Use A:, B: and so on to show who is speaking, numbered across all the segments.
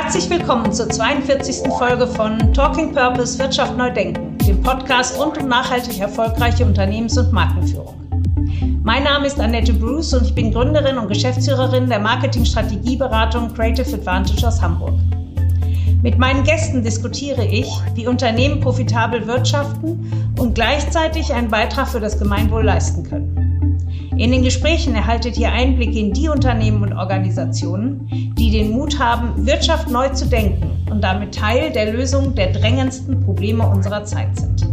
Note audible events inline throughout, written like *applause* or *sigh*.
A: Herzlich willkommen zur 42. Folge von Talking Purpose Wirtschaft neu denken, dem Podcast rund um nachhaltig erfolgreiche Unternehmens- und Markenführung. Mein Name ist Annette Bruce und ich bin Gründerin und Geschäftsführerin der Marketing-Strategieberatung Creative Advantage aus Hamburg. Mit meinen Gästen diskutiere ich, wie Unternehmen profitabel wirtschaften und gleichzeitig einen Beitrag für das Gemeinwohl leisten können. In den Gesprächen erhaltet ihr Einblicke in die Unternehmen und Organisationen, die den Mut haben, Wirtschaft neu zu denken und damit Teil der Lösung der drängendsten Probleme unserer Zeit sind.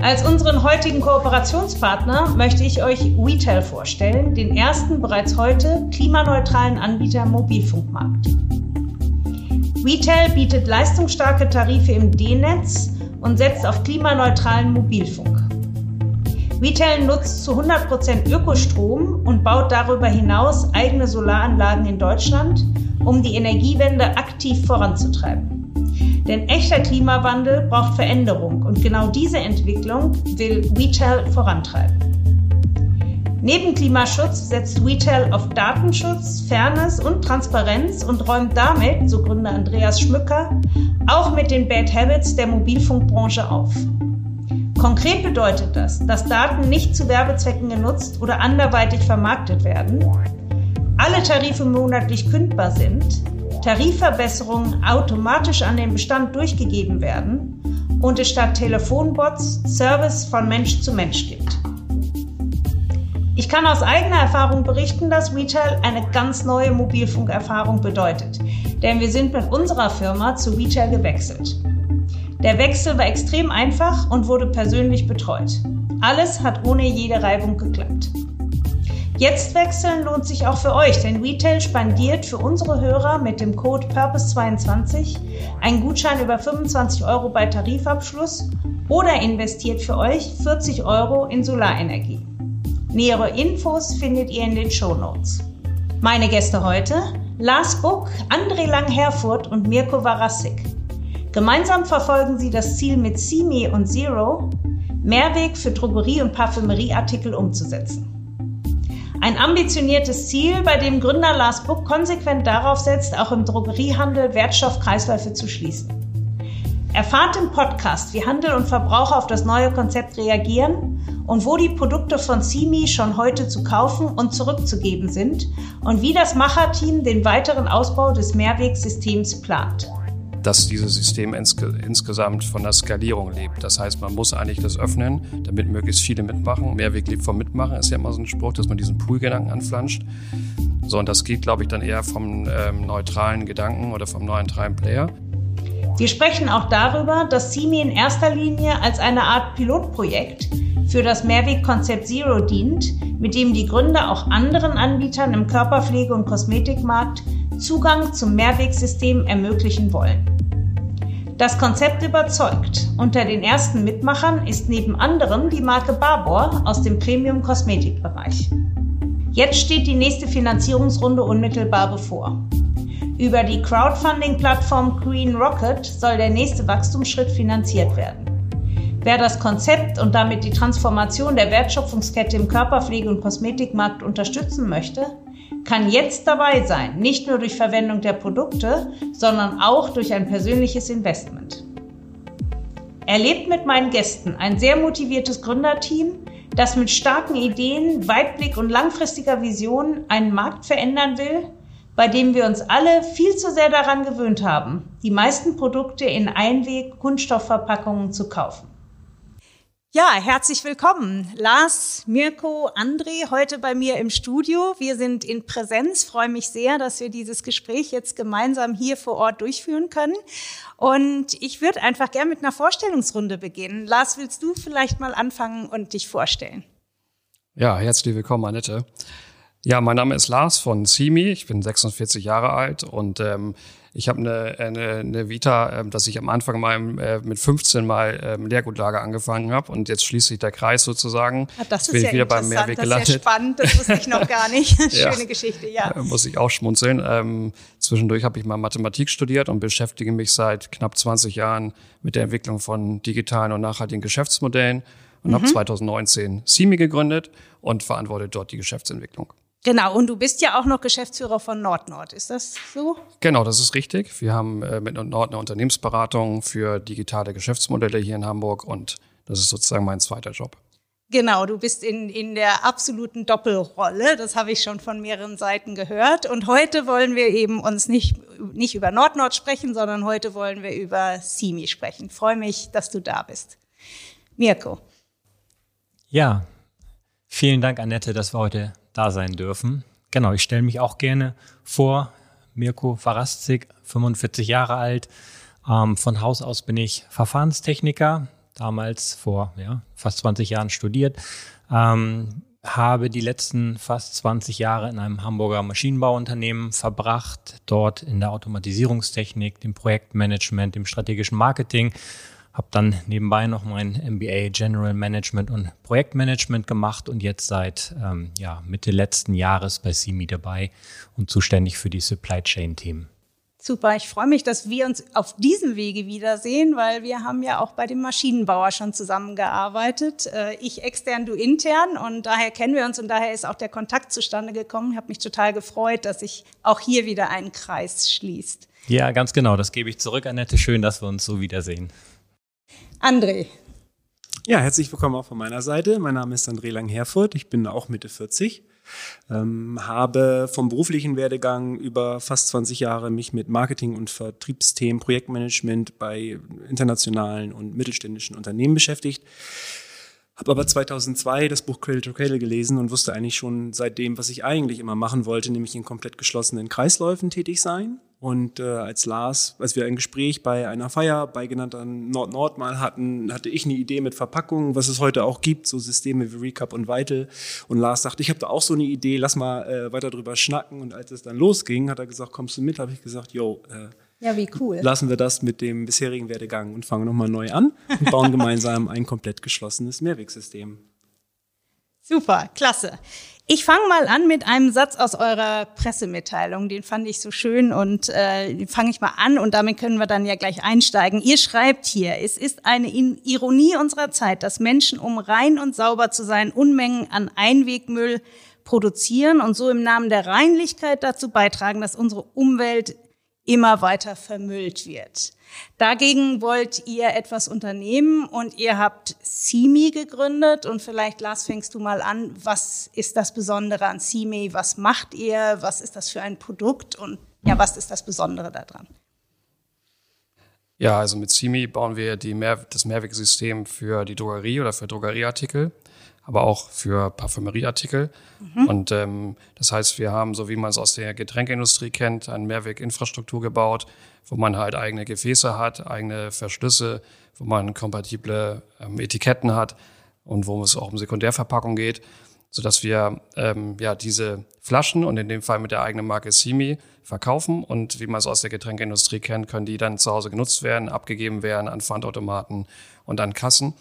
A: Als unseren heutigen Kooperationspartner möchte ich euch WeTel vorstellen, den ersten bereits heute klimaneutralen Anbieter im Mobilfunkmarkt. WeTel bietet leistungsstarke Tarife im D-Netz und setzt auf klimaneutralen Mobilfunk. Retail nutzt zu 100% Ökostrom und baut darüber hinaus eigene Solaranlagen in Deutschland, um die Energiewende aktiv voranzutreiben. Denn echter Klimawandel braucht Veränderung und genau diese Entwicklung will Retail vorantreiben. Neben Klimaschutz setzt Retail auf Datenschutz, Fairness und Transparenz und räumt damit, so Gründer Andreas Schmücker, auch mit den Bad Habits der Mobilfunkbranche auf. Konkret bedeutet das, dass Daten nicht zu Werbezwecken genutzt oder anderweitig vermarktet werden, alle Tarife monatlich kündbar sind, Tarifverbesserungen automatisch an den Bestand durchgegeben werden und es statt Telefonbots Service von Mensch zu Mensch gibt. Ich kann aus eigener Erfahrung berichten, dass Retail eine ganz neue Mobilfunkerfahrung bedeutet, denn wir sind mit unserer Firma zu Retail gewechselt. Der Wechsel war extrem einfach und wurde persönlich betreut. Alles hat ohne jede Reibung geklappt. Jetzt wechseln lohnt sich auch für euch, denn Retail spendiert für unsere Hörer mit dem Code Purpose22 einen Gutschein über 25 Euro bei Tarifabschluss oder investiert für euch 40 Euro in Solarenergie. Nähere Infos findet ihr in den Show Notes. Meine Gäste heute: Lars Buck, André Lang-Herfurt und Mirko Warasik. Gemeinsam verfolgen sie das Ziel mit Simi und Zero, Mehrweg für Drogerie- und Parfümerieartikel umzusetzen. Ein ambitioniertes Ziel, bei dem Gründer Lars Buck konsequent darauf setzt, auch im Drogeriehandel Wertstoffkreisläufe zu schließen. Erfahrt im Podcast, wie Handel und Verbraucher auf das neue Konzept reagieren und wo die Produkte von Simi schon heute zu kaufen und zurückzugeben sind und wie das Macherteam den weiteren Ausbau des Mehrwegsystems plant
B: dass dieses System insge insgesamt von der Skalierung lebt. Das heißt, man muss eigentlich das öffnen, damit möglichst viele mitmachen. Mehrweg lebt vom Mitmachen, ist ja immer so ein Spruch, dass man diesen Pool-Gedanken anflanscht. So, und das geht, glaube ich, dann eher vom ähm, neutralen Gedanken oder vom neutralen Player.
A: Wir sprechen auch darüber, dass CIMI in erster Linie als eine Art Pilotprojekt für das Mehrwegkonzept Zero dient, mit dem die Gründer auch anderen Anbietern im Körperpflege- und Kosmetikmarkt Zugang zum Mehrwegsystem ermöglichen wollen. Das Konzept überzeugt. Unter den ersten Mitmachern ist neben anderem die Marke Barbour aus dem Premium-Kosmetikbereich. Jetzt steht die nächste Finanzierungsrunde unmittelbar bevor. Über die Crowdfunding-Plattform Green Rocket soll der nächste Wachstumsschritt finanziert werden. Wer das Konzept und damit die Transformation der Wertschöpfungskette im Körperpflege- und Kosmetikmarkt unterstützen möchte, kann jetzt dabei sein, nicht nur durch Verwendung der Produkte, sondern auch durch ein persönliches Investment. Erlebt mit meinen Gästen ein sehr motiviertes Gründerteam, das mit starken Ideen, Weitblick und langfristiger Vision einen Markt verändern will, bei dem wir uns alle viel zu sehr daran gewöhnt haben, die meisten Produkte in Einweg-Kunststoffverpackungen zu kaufen. Ja, herzlich willkommen. Lars, Mirko, André, heute bei mir im Studio. Wir sind in Präsenz. Freue mich sehr, dass wir dieses Gespräch jetzt gemeinsam hier vor Ort durchführen können. Und ich würde einfach gerne mit einer Vorstellungsrunde beginnen. Lars, willst du vielleicht mal anfangen und dich vorstellen?
B: Ja, herzlich willkommen, Annette. Ja, mein Name ist Lars von CIMI. Ich bin 46 Jahre alt und ähm, ich habe eine, eine, eine Vita, äh, dass ich am Anfang mal äh, mit 15 mal ähm, Lehrgutlager angefangen habe und jetzt schließt sich der Kreis sozusagen.
A: Ah, das ist bin ja ich wieder beim Mehrweg gelandet. Das ist ja spannend, das wusste ich noch gar nicht. *laughs* Schöne ja. Geschichte, ja.
B: Äh, muss ich auch schmunzeln. Ähm, zwischendurch habe ich mal Mathematik studiert und beschäftige mich seit knapp 20 Jahren mit der Entwicklung von digitalen und nachhaltigen Geschäftsmodellen und mhm. habe 2019 CIMI gegründet und verantwortet dort die Geschäftsentwicklung.
A: Genau, und du bist ja auch noch Geschäftsführer von NordNord, ist das so?
B: Genau, das ist richtig. Wir haben äh, mit NordNord eine Unternehmensberatung für digitale Geschäftsmodelle hier in Hamburg und das ist sozusagen mein zweiter Job.
A: Genau, du bist in, in der absoluten Doppelrolle. Das habe ich schon von mehreren Seiten gehört. Und heute wollen wir eben uns nicht, nicht über NordNord sprechen, sondern heute wollen wir über Simi sprechen. Ich freue mich, dass du da bist. Mirko.
C: Ja, vielen Dank, Annette, dass wir heute da sein dürfen. Genau, ich stelle mich auch gerne vor. Mirko Faraszik, 45 Jahre alt. Ähm, von Haus aus bin ich Verfahrenstechniker, damals vor ja, fast 20 Jahren studiert. Ähm, habe die letzten fast 20 Jahre in einem Hamburger Maschinenbauunternehmen verbracht, dort in der Automatisierungstechnik, dem Projektmanagement, dem strategischen Marketing habe dann nebenbei noch mein MBA General Management und Projektmanagement gemacht und jetzt seit ähm, ja, Mitte letzten Jahres bei CIMI dabei und zuständig für die Supply Chain Themen.
A: Super, ich freue mich, dass wir uns auf diesem Wege wiedersehen, weil wir haben ja auch bei dem Maschinenbauer schon zusammengearbeitet. Äh, ich extern, du intern und daher kennen wir uns und daher ist auch der Kontakt zustande gekommen. Ich habe mich total gefreut, dass sich auch hier wieder ein Kreis schließt.
C: Ja, ganz genau, das gebe ich zurück, Annette. Schön, dass wir uns so wiedersehen.
A: André.
D: Ja, herzlich willkommen auch von meiner Seite. Mein Name ist André Lang-Herfurth. Ich bin auch Mitte 40. Ähm, habe vom beruflichen Werdegang über fast 20 Jahre mich mit Marketing- und Vertriebsthemen, Projektmanagement bei internationalen und mittelständischen Unternehmen beschäftigt. Habe aber 2002 das Buch Cradle to Cradle gelesen und wusste eigentlich schon seitdem, was ich eigentlich immer machen wollte, nämlich in komplett geschlossenen Kreisläufen tätig sein. Und äh, als Lars, als wir ein Gespräch bei einer Feier bei genannten Nord-Nord mal hatten, hatte ich eine Idee mit Verpackungen, was es heute auch gibt, so Systeme wie Recap und Vital. Und Lars sagte, ich habe da auch so eine Idee, lass mal äh, weiter drüber schnacken. Und als es dann losging, hat er gesagt, kommst du mit? Habe ich gesagt, yo, äh,
A: ja, wie cool.
D: Lassen wir das mit dem bisherigen Werdegang und fangen nochmal neu an und bauen *laughs* gemeinsam ein komplett geschlossenes Mehrwegsystem.
A: Super, klasse. Ich fange mal an mit einem Satz aus eurer Pressemitteilung. Den fand ich so schön und äh, fange ich mal an und damit können wir dann ja gleich einsteigen. Ihr schreibt hier, es ist eine Ironie unserer Zeit, dass Menschen, um rein und sauber zu sein, Unmengen an Einwegmüll produzieren und so im Namen der Reinlichkeit dazu beitragen, dass unsere Umwelt immer weiter vermüllt wird. Dagegen wollt ihr etwas unternehmen und ihr habt CIMI gegründet. Und vielleicht Lars fängst du mal an, was ist das Besondere an CIMI, was macht ihr, was ist das für ein Produkt? Und ja, was ist das Besondere daran?
B: Ja, also mit CIMI bauen wir die Mehr das Mehrwegsystem für die Drogerie oder für Drogerieartikel aber auch für Parfümerieartikel. Mhm. Und ähm, das heißt, wir haben, so wie man es aus der Getränkeindustrie kennt, eine Mehrweginfrastruktur gebaut, wo man halt eigene Gefäße hat, eigene Verschlüsse, wo man kompatible ähm, Etiketten hat und wo es auch um Sekundärverpackung geht, so dass wir ähm, ja diese Flaschen und in dem Fall mit der eigenen Marke Simi verkaufen und wie man es aus der Getränkeindustrie kennt, können die dann zu Hause genutzt werden, abgegeben werden an Pfandautomaten und an Kassen.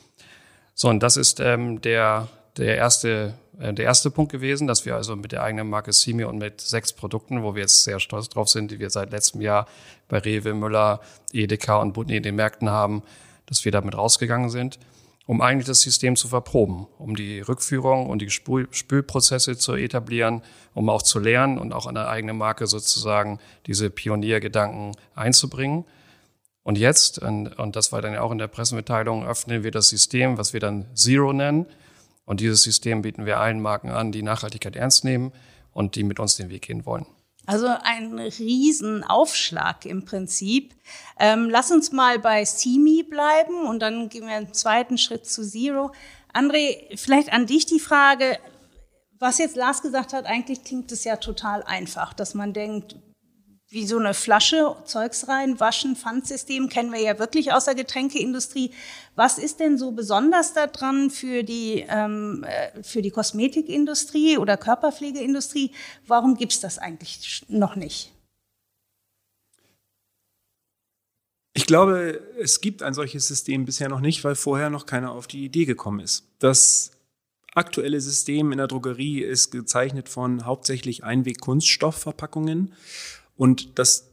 B: So, und das ist ähm, der, der, erste, äh, der erste Punkt gewesen, dass wir also mit der eigenen Marke Simi und mit sechs Produkten, wo wir jetzt sehr stolz drauf sind, die wir seit letztem Jahr bei Rewe, Müller, Edeka und Butni in den Märkten haben, dass wir damit rausgegangen sind, um eigentlich das System zu verproben, um die Rückführung und die Spül Spülprozesse zu etablieren, um auch zu lernen und auch an der eigenen Marke sozusagen diese Pioniergedanken einzubringen. Und jetzt, und, und das war dann ja auch in der Pressemitteilung, öffnen wir das System, was wir dann Zero nennen. Und dieses System bieten wir allen Marken an, die Nachhaltigkeit ernst nehmen und die mit uns den Weg gehen wollen.
A: Also ein Riesenaufschlag im Prinzip. Ähm, lass uns mal bei CIMI bleiben und dann gehen wir einen zweiten Schritt zu Zero. André, vielleicht an dich die Frage, was jetzt Lars gesagt hat, eigentlich klingt es ja total einfach, dass man denkt, wie so eine Flasche Zeugs rein, waschen, Pfandsystem kennen wir ja wirklich aus der Getränkeindustrie. Was ist denn so besonders daran für die, ähm, äh, für die Kosmetikindustrie oder Körperpflegeindustrie? Warum gibt's das eigentlich noch nicht?
D: Ich glaube, es gibt ein solches System bisher noch nicht, weil vorher noch keiner auf die Idee gekommen ist. Das aktuelle System in der Drogerie ist gezeichnet von hauptsächlich Einweg-Kunststoffverpackungen und dass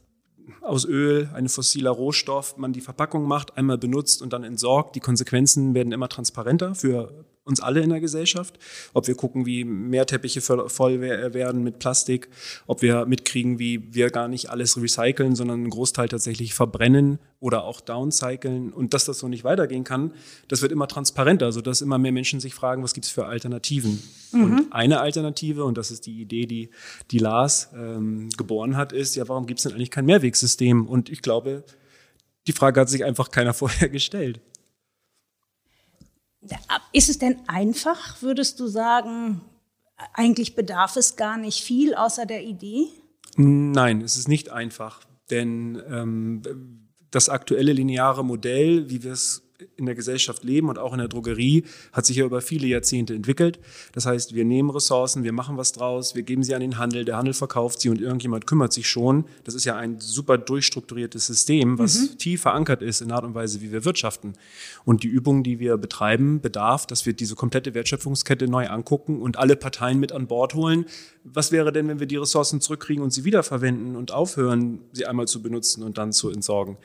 D: aus Öl, ein fossiler Rohstoff, man die Verpackung macht, einmal benutzt und dann entsorgt. Die Konsequenzen werden immer transparenter für uns alle in der Gesellschaft. Ob wir gucken, wie mehr Teppiche voll werden mit Plastik, ob wir mitkriegen, wie wir gar nicht alles recyceln, sondern einen Großteil tatsächlich verbrennen oder auch downcyclen und dass das so nicht weitergehen kann, das wird immer transparenter, sodass immer mehr Menschen sich fragen, was gibt es für Alternativen. Mhm. Und eine Alternative, und das ist die Idee, die, die Lars ähm, geboren hat, ist, ja, warum gibt es denn eigentlich kein Mehrwegsystem? Und ich glaube, die Frage hat sich einfach keiner *laughs* vorher gestellt.
A: Ist es denn einfach, würdest du sagen, eigentlich bedarf es gar nicht viel außer der Idee?
D: Nein, es ist nicht einfach, denn ähm, das aktuelle lineare Modell, wie wir es in der Gesellschaft leben und auch in der Drogerie, hat sich ja über viele Jahrzehnte entwickelt. Das heißt, wir nehmen Ressourcen, wir machen was draus, wir geben sie an den Handel, der Handel verkauft sie und irgendjemand kümmert sich schon. Das ist ja ein super durchstrukturiertes System, was mhm. tief verankert ist in der Art und Weise, wie wir wirtschaften. Und die Übung, die wir betreiben, bedarf, dass wir diese komplette Wertschöpfungskette neu angucken und alle Parteien mit an Bord holen. Was wäre denn, wenn wir die Ressourcen zurückkriegen und sie wiederverwenden und aufhören, sie einmal zu benutzen und dann zu entsorgen?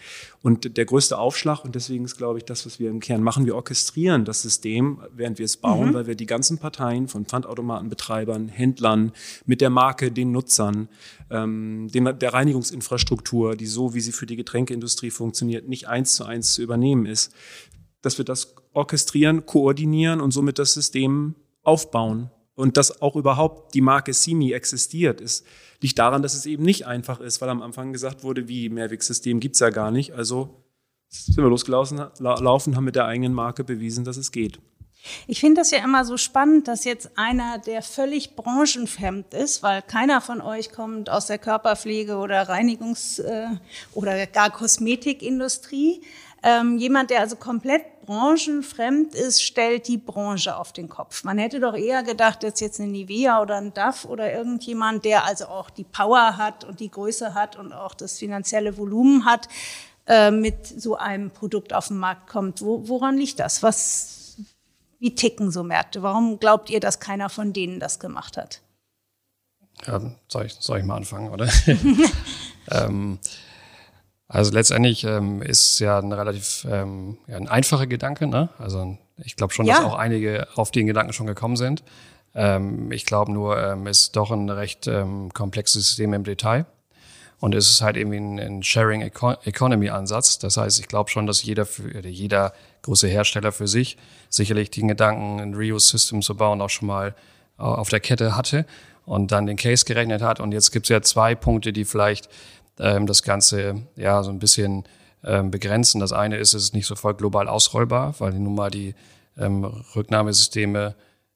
D: Und der größte Aufschlag, und deswegen ist, glaube ich, das, was wir im Kern machen. Wir orchestrieren das System, während wir es bauen, mhm. weil wir die ganzen Parteien von Pfandautomatenbetreibern, Händlern, mit der Marke, den Nutzern, ähm, den, der Reinigungsinfrastruktur, die so, wie sie für die Getränkeindustrie funktioniert, nicht eins zu eins zu übernehmen ist, dass wir das orchestrieren, koordinieren und somit das System aufbauen. Und dass auch überhaupt die Marke Simi existiert, ist, liegt daran, dass es eben nicht einfach ist, weil am Anfang gesagt wurde, wie Mehrwegsystem gibt's ja gar nicht. Also sind wir losgelaufen, laufen, haben mit der eigenen Marke bewiesen, dass es geht.
A: Ich finde das ja immer so spannend, dass jetzt einer, der völlig branchenfremd ist, weil keiner von euch kommt aus der Körperpflege oder Reinigungs- äh, oder gar Kosmetikindustrie, ähm, jemand, der also komplett branchenfremd ist, stellt die Branche auf den Kopf. Man hätte doch eher gedacht, dass jetzt eine Nivea oder ein DAF oder irgendjemand, der also auch die Power hat und die Größe hat und auch das finanzielle Volumen hat, äh, mit so einem Produkt auf den Markt kommt. Wo, woran liegt das? Was, wie ticken so Märkte? Warum glaubt ihr, dass keiner von denen das gemacht hat?
B: Ja, soll, ich, soll ich mal anfangen, oder? *laughs* ähm, also letztendlich ähm, ist ja ein relativ ähm, ja, ein einfacher Gedanke. Ne? Also ich glaube schon, ja. dass auch einige auf den Gedanken schon gekommen sind. Ähm, ich glaube nur, ähm, ist doch ein recht ähm, komplexes System im Detail. Und es ist halt irgendwie ein, ein Sharing Economy Ansatz. Das heißt, ich glaube schon, dass jeder für, jeder große Hersteller für sich sicherlich den Gedanken, ein Reuse-System zu bauen, auch schon mal äh, auf der Kette hatte und dann den Case gerechnet hat. Und jetzt gibt es ja zwei Punkte, die vielleicht ähm, das Ganze ja so ein bisschen ähm, begrenzen. Das eine ist, es ist nicht sofort global ausrollbar, weil nun mal die ähm, Rücknahmesysteme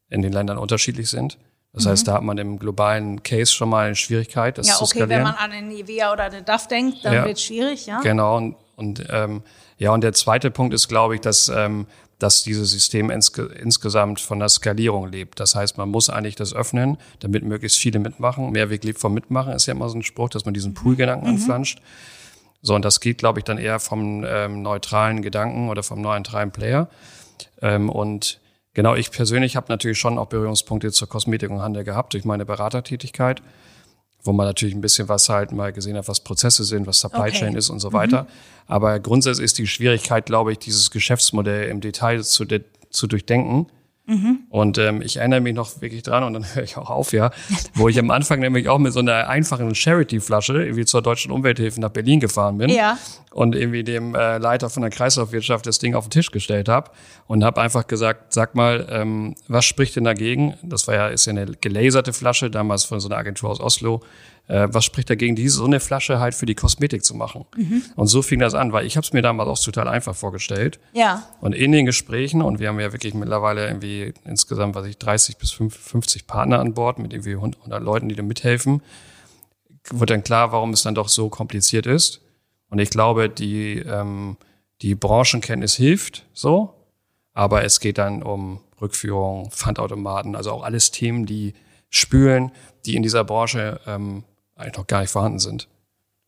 B: in den Ländern unterschiedlich sind. Das mhm. heißt, da hat man im globalen Case schon mal eine Schwierigkeit, das ja, okay, zu skalieren.
A: wenn man an eine Nivea oder eine DAF denkt, dann ja, wird es schwierig, ja.
B: Genau. Und, und ähm, ja, und der zweite Punkt ist, glaube ich, dass ähm, dass dieses System insge insgesamt von der Skalierung lebt. Das heißt, man muss eigentlich das öffnen, damit möglichst viele mitmachen. Mehrweg lebt vom Mitmachen ist ja immer so ein Spruch, dass man diesen Pool-Gedanken mhm. anflanscht. So, und das geht, glaube ich, dann eher vom ähm, neutralen Gedanken oder vom neutralen Player. Ähm, und Genau, ich persönlich habe natürlich schon auch Berührungspunkte zur Kosmetik und Handel gehabt durch meine Beratertätigkeit, wo man natürlich ein bisschen was halt mal gesehen hat, was Prozesse sind, was Supply okay. Chain ist und so mhm. weiter. Aber grundsätzlich ist die Schwierigkeit, glaube ich, dieses Geschäftsmodell im Detail zu, zu durchdenken Mhm. Und ähm, ich erinnere mich noch wirklich dran und dann *laughs* höre ich auch auf, ja, wo ich am Anfang nämlich auch mit so einer einfachen Charity-Flasche irgendwie zur Deutschen Umwelthilfe nach Berlin gefahren bin ja. und irgendwie dem äh, Leiter von der Kreislaufwirtschaft das Ding auf den Tisch gestellt habe und habe einfach gesagt, sag mal, ähm, was spricht denn dagegen? Das war ja ist ja eine gelaserte Flasche damals von so einer Agentur aus Oslo äh, was spricht dagegen, diese so eine Flasche halt für die Kosmetik zu machen? Mhm. Und so fing das an, weil ich habe es mir damals auch total einfach vorgestellt.
A: Ja.
B: Und in den Gesprächen, und wir haben ja wirklich mittlerweile irgendwie insgesamt, weiß ich, 30 bis 50 Partner an Bord mit irgendwie 100 Leuten, die da mithelfen, wurde dann klar, warum es dann doch so kompliziert ist. Und ich glaube, die, ähm, die Branchenkenntnis hilft so, aber es geht dann um Rückführung, Pfandautomaten, also auch alles Themen, die spülen, die in dieser Branche ähm, eigentlich noch gar nicht vorhanden sind.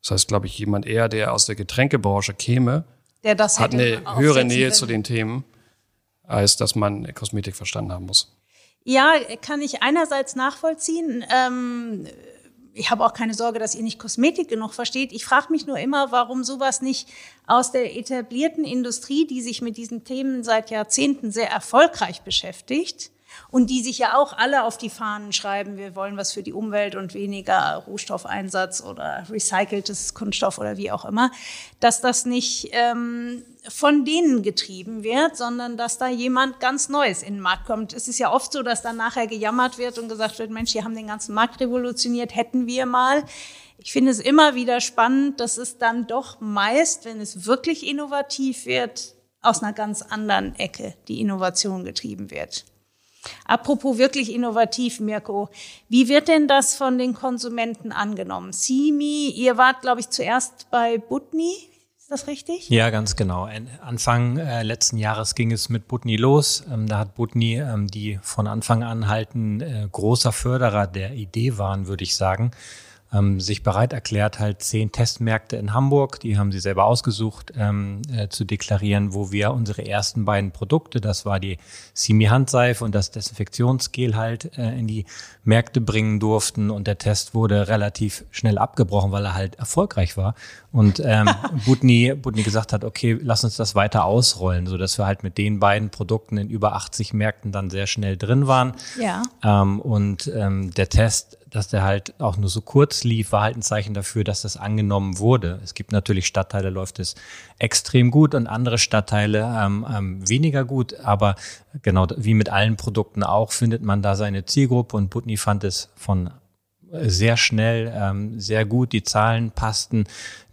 B: Das heißt, glaube ich, jemand eher, der aus der Getränkebranche käme,
A: der das
B: hat eine höhere Nähe zu den Themen, als dass man Kosmetik verstanden haben muss.
A: Ja, kann ich einerseits nachvollziehen. Ähm, ich habe auch keine Sorge, dass ihr nicht Kosmetik genug versteht. Ich frage mich nur immer, warum sowas nicht aus der etablierten Industrie, die sich mit diesen Themen seit Jahrzehnten sehr erfolgreich beschäftigt, und die sich ja auch alle auf die Fahnen schreiben, wir wollen was für die Umwelt und weniger Rohstoffeinsatz oder recyceltes Kunststoff oder wie auch immer, dass das nicht ähm, von denen getrieben wird, sondern dass da jemand ganz Neues in den Markt kommt. Es ist ja oft so, dass dann nachher gejammert wird und gesagt wird, Mensch, die haben den ganzen Markt revolutioniert, hätten wir mal. Ich finde es immer wieder spannend, dass es dann doch meist, wenn es wirklich innovativ wird, aus einer ganz anderen Ecke die Innovation getrieben wird. Apropos wirklich innovativ, Mirko, wie wird denn das von den Konsumenten angenommen? Simi, ihr wart, glaube ich, zuerst bei Butni, ist das richtig?
C: Ja, ganz genau. Anfang äh, letzten Jahres ging es mit Butni los. Ähm, da hat Butni, ähm, die von Anfang an halt ein äh, großer Förderer der Idee waren, würde ich sagen, ähm, sich bereit erklärt, halt zehn Testmärkte in Hamburg, die haben sie selber ausgesucht, ähm, äh, zu deklarieren, wo wir unsere ersten beiden Produkte, das war die Simi Handseife und das Desinfektionsgel halt äh, in die Märkte bringen durften und der Test wurde relativ schnell abgebrochen, weil er halt erfolgreich war und ähm, *laughs* Butni, Butni gesagt hat, okay, lass uns das weiter ausrollen, so dass wir halt mit den beiden Produkten in über 80 Märkten dann sehr schnell drin waren.
A: Ja.
C: Ähm, und ähm, der Test dass der halt auch nur so kurz lief, war halt ein Zeichen dafür, dass das angenommen wurde. Es gibt natürlich Stadtteile, läuft es extrem gut und andere Stadtteile ähm, ähm, weniger gut. Aber genau wie mit allen Produkten auch, findet man da seine Zielgruppe und Putney fand es von sehr schnell, ähm, sehr gut. Die Zahlen passten.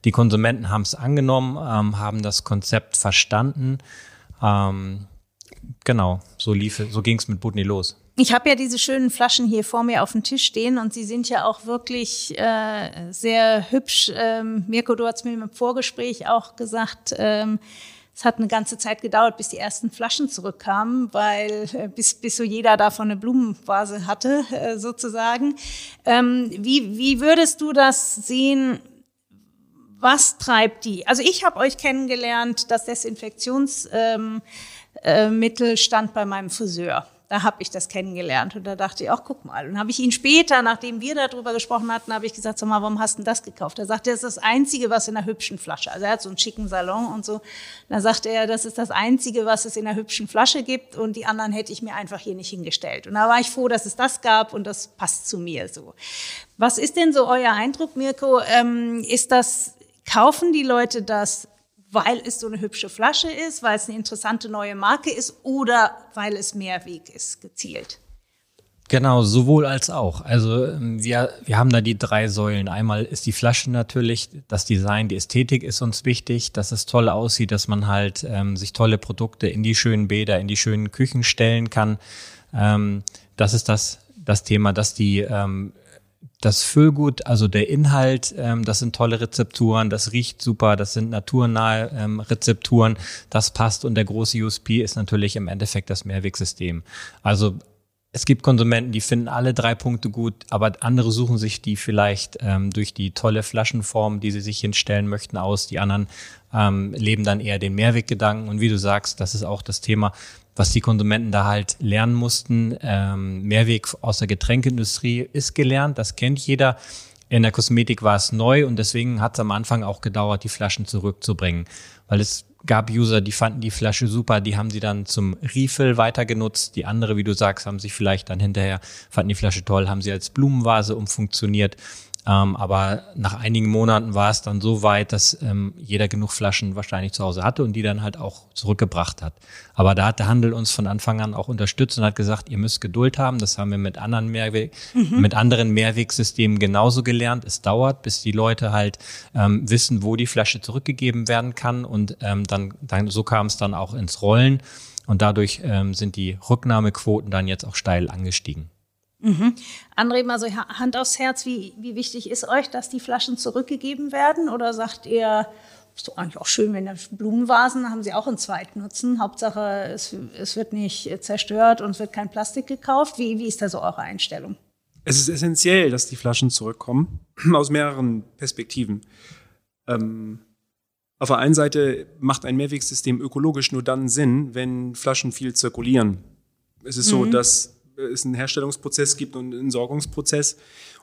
C: Die Konsumenten haben es angenommen, ähm, haben das Konzept verstanden. Ähm, genau, so lief, so ging es mit Putney los.
A: Ich habe ja diese schönen Flaschen hier vor mir auf dem Tisch stehen und sie sind ja auch wirklich äh, sehr hübsch. Ähm, Mirko, du hast mir im Vorgespräch auch gesagt, ähm, es hat eine ganze Zeit gedauert, bis die ersten Flaschen zurückkamen, weil äh, bis, bis so jeder davon eine Blumenvase hatte, äh, sozusagen. Ähm, wie, wie würdest du das sehen? Was treibt die? Also ich habe euch kennengelernt, das Desinfektionsmittel ähm, äh, stand bei meinem Friseur. Da habe ich das kennengelernt und da dachte ich, ach guck mal. Und habe ich ihn später, nachdem wir darüber gesprochen hatten, habe ich gesagt, sag mal, warum hast du denn das gekauft? Er sagte, das ist das Einzige, was in einer hübschen Flasche. Also er hat so einen schicken Salon und so. Da sagte er, das ist das Einzige, was es in einer hübschen Flasche gibt und die anderen hätte ich mir einfach hier nicht hingestellt. Und da war ich froh, dass es das gab und das passt zu mir so. Was ist denn so euer Eindruck, Mirko? Ähm, ist das kaufen die Leute das weil es so eine hübsche Flasche ist, weil es eine interessante neue Marke ist oder weil es Mehrweg ist, gezielt?
C: Genau, sowohl als auch. Also ähm, wir, wir haben da die drei Säulen. Einmal ist die Flasche natürlich, das Design, die Ästhetik ist uns wichtig, dass es toll aussieht, dass man halt ähm, sich tolle Produkte in die schönen Bäder, in die schönen Küchen stellen kann. Ähm, das ist das, das Thema, dass die ähm, das Füllgut, also der Inhalt, ähm, das sind tolle Rezepturen, das riecht super, das sind naturnahe ähm, Rezepturen, das passt und der große USP ist natürlich im Endeffekt das Mehrwegsystem. Also es gibt Konsumenten, die finden alle drei Punkte gut, aber andere suchen sich die vielleicht ähm, durch die tolle Flaschenform, die sie sich hinstellen möchten, aus. Die anderen ähm, leben dann eher den Mehrweggedanken. Und wie du sagst, das ist auch das Thema, was die Konsumenten da halt lernen mussten. Ähm, Mehrweg aus der Getränkeindustrie ist gelernt, das kennt jeder. In der Kosmetik war es neu und deswegen hat es am Anfang auch gedauert, die Flaschen zurückzubringen, weil es gab User, die fanden die Flasche super, die haben sie dann zum Refill weiter genutzt. Die andere, wie du sagst, haben sich vielleicht dann hinterher, fanden die Flasche toll, haben sie als Blumenvase umfunktioniert. Ähm, aber nach einigen Monaten war es dann so weit, dass ähm, jeder genug Flaschen wahrscheinlich zu Hause hatte und die dann halt auch zurückgebracht hat. Aber da hat der Handel uns von Anfang an auch unterstützt und hat gesagt, ihr müsst Geduld haben. Das haben wir mit anderen Mehrweg, mhm. mit anderen Mehrwegsystemen genauso gelernt. Es dauert, bis die Leute halt ähm, wissen, wo die Flasche zurückgegeben werden kann. Und ähm, dann, dann so kam es dann auch ins Rollen. Und dadurch ähm, sind die Rücknahmequoten dann jetzt auch steil angestiegen.
A: Mhm. André, mal so Hand aufs Herz, wie, wie wichtig ist euch, dass die Flaschen zurückgegeben werden? Oder sagt ihr, ist doch eigentlich auch schön, wenn Blumenvasen haben sie auch einen Zweitnutzen. Hauptsache, es, es wird nicht zerstört und es wird kein Plastik gekauft. Wie, wie ist da so eure Einstellung?
D: Es ist essentiell, dass die Flaschen zurückkommen, *clears throat* aus mehreren Perspektiven. Ähm, auf der einen Seite macht ein Mehrwegsystem ökologisch nur dann Sinn, wenn Flaschen viel zirkulieren. Es ist mhm. so, dass es einen Herstellungsprozess gibt und einen Entsorgungsprozess.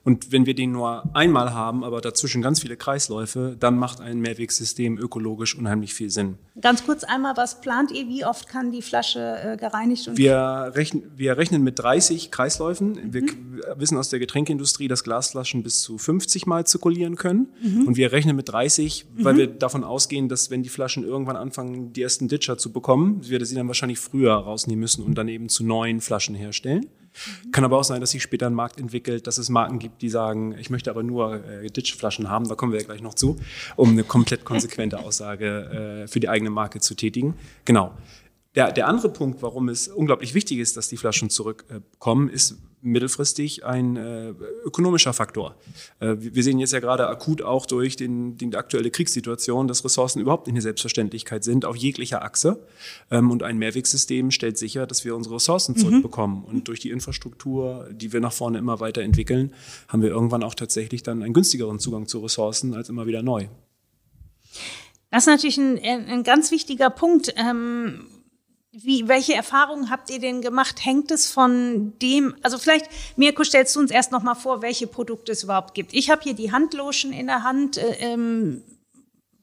D: Und wenn wir den nur einmal haben, aber dazwischen ganz viele Kreisläufe, dann macht ein Mehrwegsystem ökologisch unheimlich viel Sinn.
A: Ganz kurz einmal, was plant ihr? Wie oft kann die Flasche äh, gereinigt und
D: wir rechnen, wir rechnen mit 30 Kreisläufen. Mhm. Wir wissen aus der Getränkeindustrie, dass Glasflaschen bis zu 50 Mal zirkulieren können. Mhm. Und wir rechnen mit 30, weil mhm. wir davon ausgehen, dass wenn die Flaschen irgendwann anfangen, die ersten Ditcher zu bekommen, wir sie dann wahrscheinlich früher rausnehmen müssen und dann eben zu neuen Flaschen herstellen. Mhm. Kann aber auch sein, dass sich später ein Markt entwickelt, dass es Marken gibt, die sagen, ich möchte aber nur äh, Ditchflaschen haben, da kommen wir ja gleich noch zu, um eine komplett konsequente *laughs* Aussage äh, für die eigene Marke zu tätigen. Genau. Der, der andere Punkt, warum es unglaublich wichtig ist, dass die Flaschen zurückkommen, ist, mittelfristig ein äh, ökonomischer Faktor. Äh, wir sehen jetzt ja gerade akut auch durch den, die aktuelle Kriegssituation, dass Ressourcen überhaupt nicht eine Selbstverständlichkeit sind auf jeglicher Achse. Ähm, und ein Mehrwegsystem stellt sicher, dass wir unsere Ressourcen mhm. zurückbekommen. Und durch die Infrastruktur, die wir nach vorne immer weiter entwickeln, haben wir irgendwann auch tatsächlich dann einen günstigeren Zugang zu Ressourcen als immer wieder neu.
A: Das ist natürlich ein, ein ganz wichtiger Punkt. Ähm wie, welche Erfahrungen habt ihr denn gemacht? Hängt es von dem, also vielleicht, Mirko, stellst du uns erst noch mal vor, welche Produkte es überhaupt gibt. Ich habe hier die Handlotion in der Hand. Äh, ähm,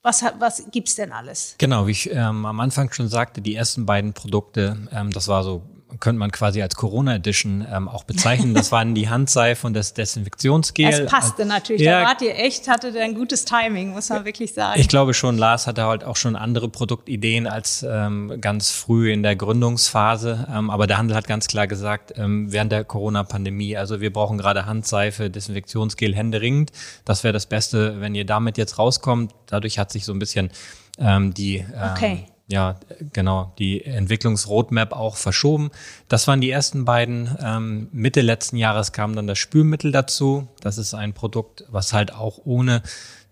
A: was, was gibt's denn alles?
C: Genau, wie ich ähm, am Anfang schon sagte, die ersten beiden Produkte, ähm, das war so könnte man quasi als Corona Edition ähm, auch bezeichnen. Das waren die Handseife und das Desinfektionsgel.
A: Es passte natürlich. Ja, da wart ihr echt, hattet ein gutes Timing, muss man wirklich sagen.
C: Ich glaube schon, Lars hatte halt auch schon andere Produktideen als ähm, ganz früh in der Gründungsphase. Ähm, aber der Handel hat ganz klar gesagt, ähm, während der Corona-Pandemie, also wir brauchen gerade Handseife, Desinfektionsgel händeringend. Das wäre das Beste, wenn ihr damit jetzt rauskommt. Dadurch hat sich so ein bisschen ähm, die ähm,
A: okay
C: ja, genau, die Entwicklungsroadmap auch verschoben. Das waren die ersten beiden. Ähm, Mitte letzten Jahres kam dann das Spülmittel dazu. Das ist ein Produkt, was halt auch ohne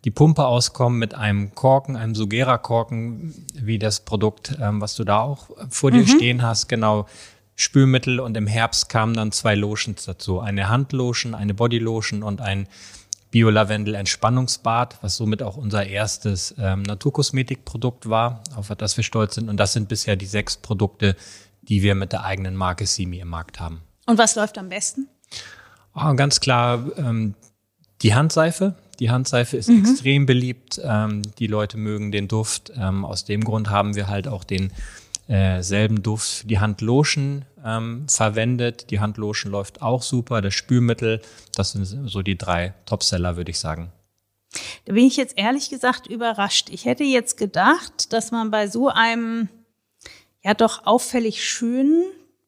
C: die Pumpe auskommt, mit einem Korken, einem Sugera-Korken, wie das Produkt, ähm, was du da auch vor dir mhm. stehen hast, genau. Spülmittel und im Herbst kamen dann zwei Lotions dazu. Eine Handlotion, eine Bodylotion und ein Bio-Lavendel Entspannungsbad, was somit auch unser erstes ähm, Naturkosmetikprodukt war, auf das wir stolz sind. Und das sind bisher die sechs Produkte, die wir mit der eigenen Marke Simi im Markt haben.
A: Und was läuft am besten?
C: Oh, ganz klar ähm, die Handseife. Die Handseife ist mhm. extrem beliebt. Ähm, die Leute mögen den Duft. Ähm, aus dem Grund haben wir halt auch den äh, selben Duft für die Handlotion ähm, verwendet. Die Handlotion läuft auch super. Das Spülmittel, das sind so die drei Topseller, würde ich sagen.
A: Da bin ich jetzt ehrlich gesagt überrascht. Ich hätte jetzt gedacht, dass man bei so einem ja doch auffällig schönen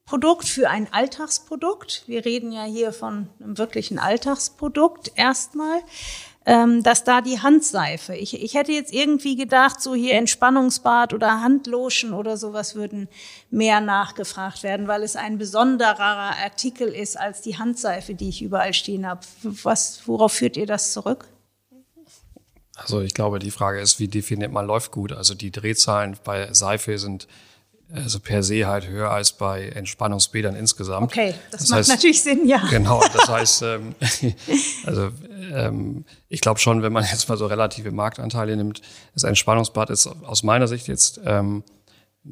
A: Produkt für ein Alltagsprodukt, wir reden ja hier von einem wirklichen Alltagsprodukt erstmal, ähm, dass da die Handseife, ich, ich hätte jetzt irgendwie gedacht, so hier Entspannungsbad oder Handlotion oder sowas würden mehr nachgefragt werden, weil es ein besonderer Artikel ist als die Handseife, die ich überall stehen habe. Worauf führt ihr das zurück?
B: Also ich glaube, die Frage ist, wie definiert man läuft gut? Also die Drehzahlen bei Seife sind also per se halt höher als bei Entspannungsbädern insgesamt.
A: Okay, das, das macht heißt, natürlich Sinn, ja.
B: Genau, das *laughs* heißt, ähm, *laughs* also ähm, ich glaube schon, wenn man *laughs* jetzt mal so relative Marktanteile nimmt, das Entspannungsbad ist aus meiner Sicht jetzt ähm,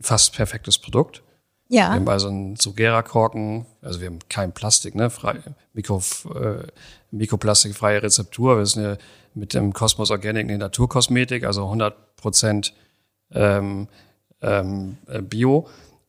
B: fast perfektes Produkt.
A: Ja.
B: Wir haben also einen Sugera-Korken, also wir haben kein Plastik, ne, frei, Mikro, äh, mikroplastikfreie Rezeptur. Wir sind ja mit dem Cosmos Organic eine Naturkosmetik, also 100 Prozent ähm, ähm, äh, Bio.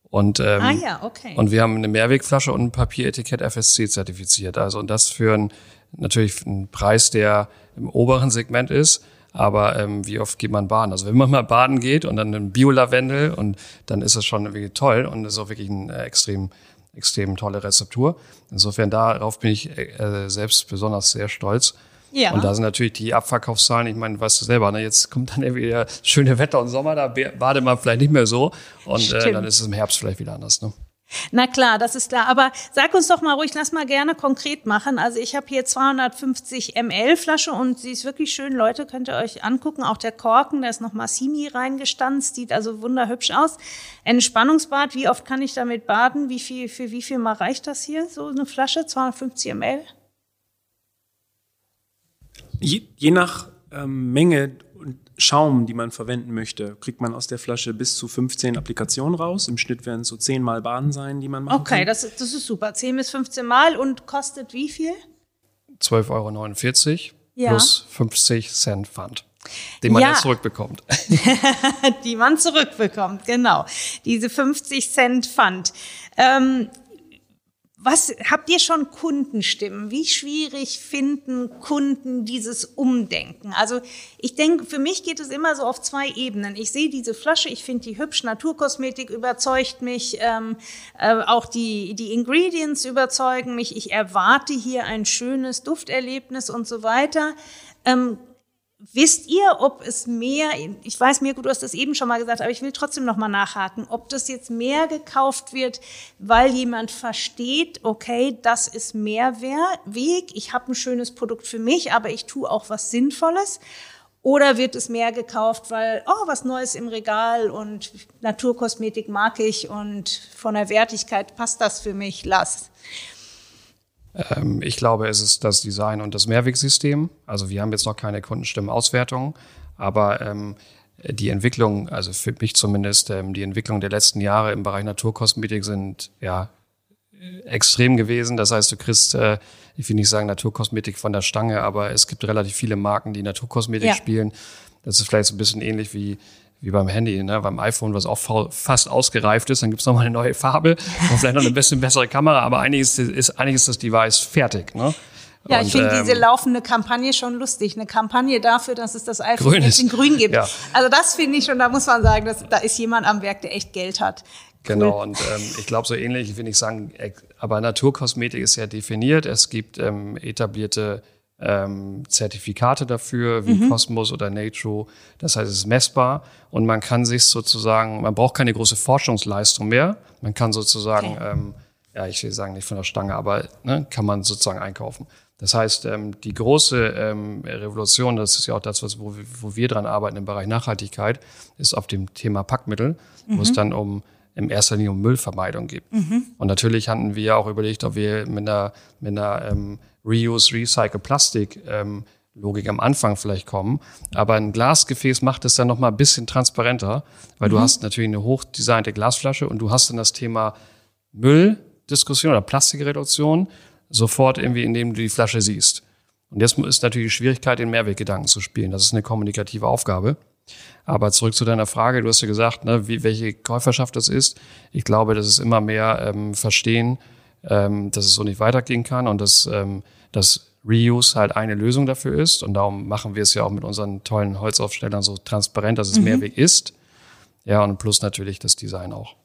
B: Und, ähm,
A: ah ja, okay.
B: und wir haben eine Mehrwegflasche und ein Papieretikett FSC zertifiziert. Also und das für ein, natürlich einen Preis, der im oberen Segment ist. Aber ähm, wie oft geht man baden? Also wenn man mal baden geht und dann ein Bio-Lavendel und dann ist es schon wirklich toll und ist auch wirklich eine äh, extrem, extrem tolle Rezeptur. Insofern darauf bin ich äh, selbst besonders sehr stolz. Ja. Und da sind natürlich die Abverkaufszahlen, ich meine, weißt du selber, ne, jetzt kommt dann *laughs* wieder schöne Wetter und Sommer, da badet man vielleicht nicht mehr so und äh, dann ist es im Herbst vielleicht wieder anders. Ne?
A: Na klar, das ist klar. Aber sag uns doch mal ruhig, lass mal gerne konkret machen. Also ich habe hier 250 ml Flasche und sie ist wirklich schön. Leute, könnt ihr euch angucken. Auch der Korken, da ist noch Massimi reingestanzt, sieht also wunderhübsch aus. Entspannungsbad, wie oft kann ich damit baden? Wie viel, für wie viel mal reicht das hier? So eine Flasche, 250 ml?
D: Je, je nach ähm, Menge und Schaum, die man verwenden möchte, kriegt man aus der Flasche bis zu 15 Applikationen raus. Im Schnitt werden es so 10 Mal Baden sein, die man machen
A: okay,
D: kann.
A: das, ist- das ist super. 10 bis 15 Mal und kostet wie viel?
B: 12,49 Euro
A: Ja.
B: plus 50 Cent Pfand, den man
A: Ja.
B: ja zurückbekommt. *laughs* *laughs*
A: die man zurückbekommt, genau. Diese 50 Cent Pfand. Ähm, was habt ihr schon Kundenstimmen? Wie schwierig finden Kunden dieses Umdenken? Also ich denke, für mich geht es immer so auf zwei Ebenen. Ich sehe diese Flasche, ich finde die hübsch, Naturkosmetik überzeugt mich, ähm, äh, auch die, die Ingredients überzeugen mich. Ich erwarte hier ein schönes Dufterlebnis und so weiter. Ähm, Wisst ihr, ob es mehr, ich weiß, Mirko, du hast das eben schon mal gesagt, aber ich will trotzdem noch mal nachhaken, ob das jetzt mehr gekauft wird, weil jemand versteht, okay, das ist Mehrweg, ich habe ein schönes Produkt für mich, aber ich tue auch was Sinnvolles. Oder wird es mehr gekauft, weil, oh, was Neues im Regal und Naturkosmetik mag ich und von der Wertigkeit passt das für mich, lass.
B: Ähm, ich glaube, es ist das Design und das Mehrwegsystem. Also wir haben jetzt noch keine Kundenstimmenauswertung, aber ähm, die Entwicklung, also für mich zumindest, ähm, die Entwicklung der letzten Jahre im Bereich Naturkosmetik sind ja äh, extrem gewesen. Das heißt, du kriegst, äh, ich will nicht sagen Naturkosmetik von der Stange, aber es gibt relativ viele Marken, die Naturkosmetik
A: Ja.
B: spielen. Das ist vielleicht so ein bisschen ähnlich wie wie beim Handy, ne? beim iPhone, was auch fa- fast ausgereift ist, dann gibt's noch mal eine neue Farbe *laughs* und vielleicht noch eine bisschen bessere Kamera, aber eigentlich ist, eigentlich ist das Device fertig. Ne?
A: Ja,
B: Und,
A: ich finde
B: ähm,
A: diese laufende Kampagne schon lustig. Eine Kampagne dafür, dass es das iPhone
B: Grün
A: jetzt in grün gibt.
B: Ja.
A: Also das finde ich schon, da muss man sagen, dass, da ist jemand am Werk, der echt Geld hat. Cool.
B: Genau, und ähm, ich glaube, so ähnlich, ich will nicht sagen, aber Naturkosmetik ist ja definiert. Es gibt ähm, etablierte ähm, Zertifikate dafür, wie Cosmos oder Nature. Das heißt, es ist messbar und man kann sich sozusagen, man braucht keine große Forschungsleistung mehr. Man kann sozusagen,
A: Okay.
B: ähm, ja, ich will sagen nicht von der Stange, aber ne, kann man sozusagen einkaufen. Das heißt, ähm, die große ähm, Revolution, das ist ja auch das, was, wo, wir- wo wir dran arbeiten im Bereich Nachhaltigkeit, ist auf dem Thema Packmittel, wo es dann um in erster Linie um Müllvermeidung geht. Und natürlich hatten wir ja auch überlegt, ob wir mit einer, mit einer ähm, Reuse, Recycle, Plastik ähm, Logik am Anfang vielleicht kommen. Aber ein Glasgefäß macht es dann noch mal ein bisschen transparenter, weil du hast natürlich eine hochdesignte Glasflasche und du hast dann das Thema Mülldiskussion oder Plastikreduktion sofort irgendwie, indem du die Flasche siehst. Und jetzt ist natürlich die Schwierigkeit, den Mehrweggedanken zu spielen. Das ist eine kommunikative Aufgabe. Aber zurück zu deiner Frage, du hast ja gesagt, ne, wie, welche Käuferschaft das ist. Ich glaube, dass es immer mehr ähm, verstehen, ähm, dass es so nicht weitergehen kann und dass, ähm, dass Reuse halt eine Lösung dafür ist. Und darum machen wir es ja auch mit unseren tollen Holzaufstellern so transparent, dass es Mehrweg ist. Ja, und plus natürlich das Design auch.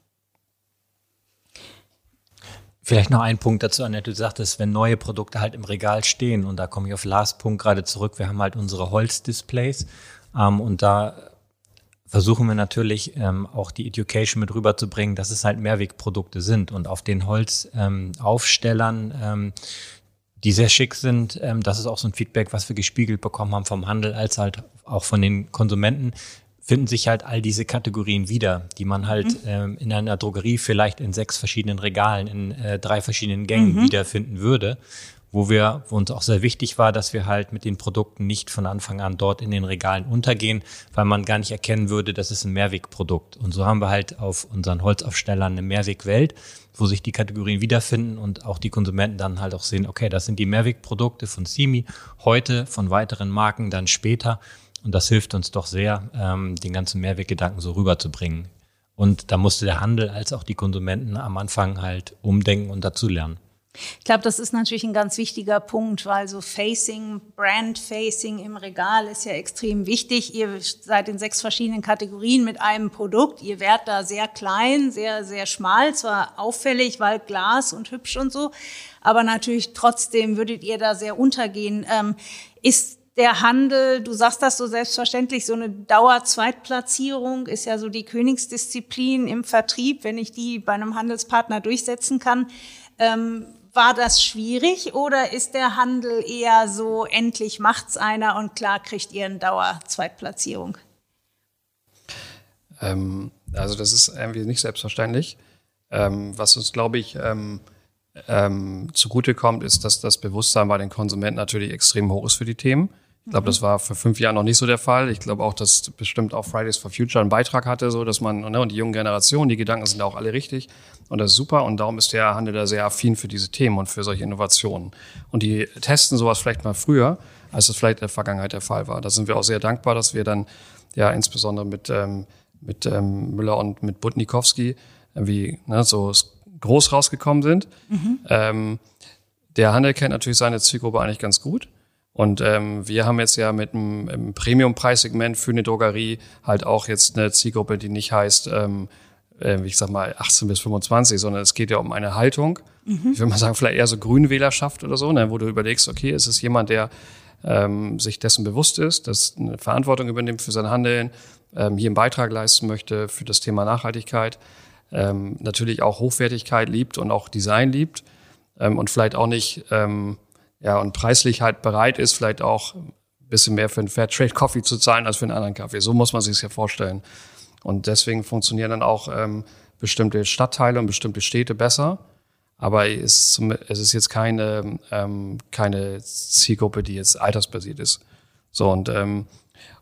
C: Vielleicht noch ein Punkt dazu, Annette. Du sagtest, wenn neue Produkte halt im Regal stehen, und da komme ich auf Lars Punkt gerade zurück, wir haben halt unsere Holzdisplays ähm, und da versuchen wir natürlich ähm, auch die Education mit rüberzubringen, dass es halt Mehrwegprodukte sind und auf den Holzaufstellern, ähm, Aufstellern, ähm, die sehr schick sind. Ähm, das ist auch so ein Feedback, was wir gespiegelt bekommen haben vom Handel als halt auch von den Konsumenten. Finden sich halt all diese Kategorien wieder, die man halt ähm, in einer Drogerie vielleicht in sechs verschiedenen Regalen, in äh, drei verschiedenen Gängen wiederfinden würde. Wo wir, wo uns auch sehr wichtig war, dass wir halt mit den Produkten nicht von Anfang an dort in den Regalen untergehen, weil man gar nicht erkennen würde, das ist ein Mehrwegprodukt. Und so haben wir halt auf unseren Holzaufstellern eine Mehrwegwelt, wo sich die Kategorien wiederfinden und auch die Konsumenten dann halt auch sehen, okay, das sind die Mehrwegprodukte von Simi, heute von weiteren Marken dann später. Und das hilft uns doch sehr, ähm, den ganzen Mehrweggedanken so rüberzubringen. Und da musste der Handel als auch die Konsumenten am Anfang halt umdenken und dazulernen.
A: Ich glaube, das ist natürlich ein ganz wichtiger Punkt, weil so Facing, Brand Facing im Regal ist ja extrem wichtig. Ihr seid in sechs verschiedenen Kategorien mit einem Produkt. Ihr werdet da sehr klein, sehr, sehr schmal, zwar auffällig, weil Glas und hübsch und so, aber natürlich trotzdem würdet ihr da sehr untergehen. Ähm, ist der Handel, du sagst das so selbstverständlich, so eine Dauer-Zweitplatzierung ist ja so die Königsdisziplin im Vertrieb, wenn ich die bei einem Handelspartner durchsetzen kann. Ähm, war das schwierig oder ist der Handel eher so, endlich macht's einer und klar kriegt ihr eine Dauer-Zweitplatzierung?
B: Ähm, also das ist irgendwie nicht selbstverständlich. Ähm, was uns, glaube ich, ähm, ähm, zugutekommt, ist, dass das Bewusstsein bei den Konsumenten natürlich extrem hoch ist für die Themen. Ich glaube, das war vor fünf Jahren noch nicht so der Fall. Ich glaube auch, dass bestimmt auch Fridays for Future einen Beitrag hatte, so dass man, ne, und die junge Generation, die Gedanken sind auch alle richtig. Und das ist super. Und darum ist der Handel da sehr affin für diese Themen und für solche Innovationen. Und die testen sowas vielleicht mal früher, als es vielleicht in der Vergangenheit der Fall war. Da sind wir auch sehr dankbar, dass wir dann ja insbesondere mit, ähm, mit ähm, Müller und mit Butnikowski irgendwie ne, so groß rausgekommen sind. Mhm. Ähm, der Handel kennt natürlich seine Zielgruppe eigentlich ganz gut. Und ähm, wir haben jetzt ja mit einem Premium-Preissegment für eine Drogerie halt auch jetzt eine Zielgruppe, die nicht heißt, ähm, äh, ich sag mal, 18 bis 25, sondern es geht ja um eine Haltung. Mhm. Ich würde mal sagen, vielleicht eher so Grünwählerschaft oder so, ne, wo du überlegst, okay, ist es jemand, der ähm, sich dessen bewusst ist, dass eine Verantwortung übernimmt für sein Handeln, ähm, hier einen Beitrag leisten möchte für das Thema Nachhaltigkeit, ähm, natürlich auch Hochwertigkeit liebt und auch Design liebt ähm, und vielleicht auch nicht ähm, ja, und preislich halt bereit ist, vielleicht auch ein bisschen mehr für einen Fairtrade Coffee zu zahlen als für einen anderen Kaffee. So muss man sich es ja vorstellen. Und deswegen funktionieren dann auch ähm, bestimmte Stadtteile und bestimmte Städte besser. Aber es ist, es ist jetzt keine, ähm, keine Zielgruppe, die jetzt altersbasiert ist. So, und ähm,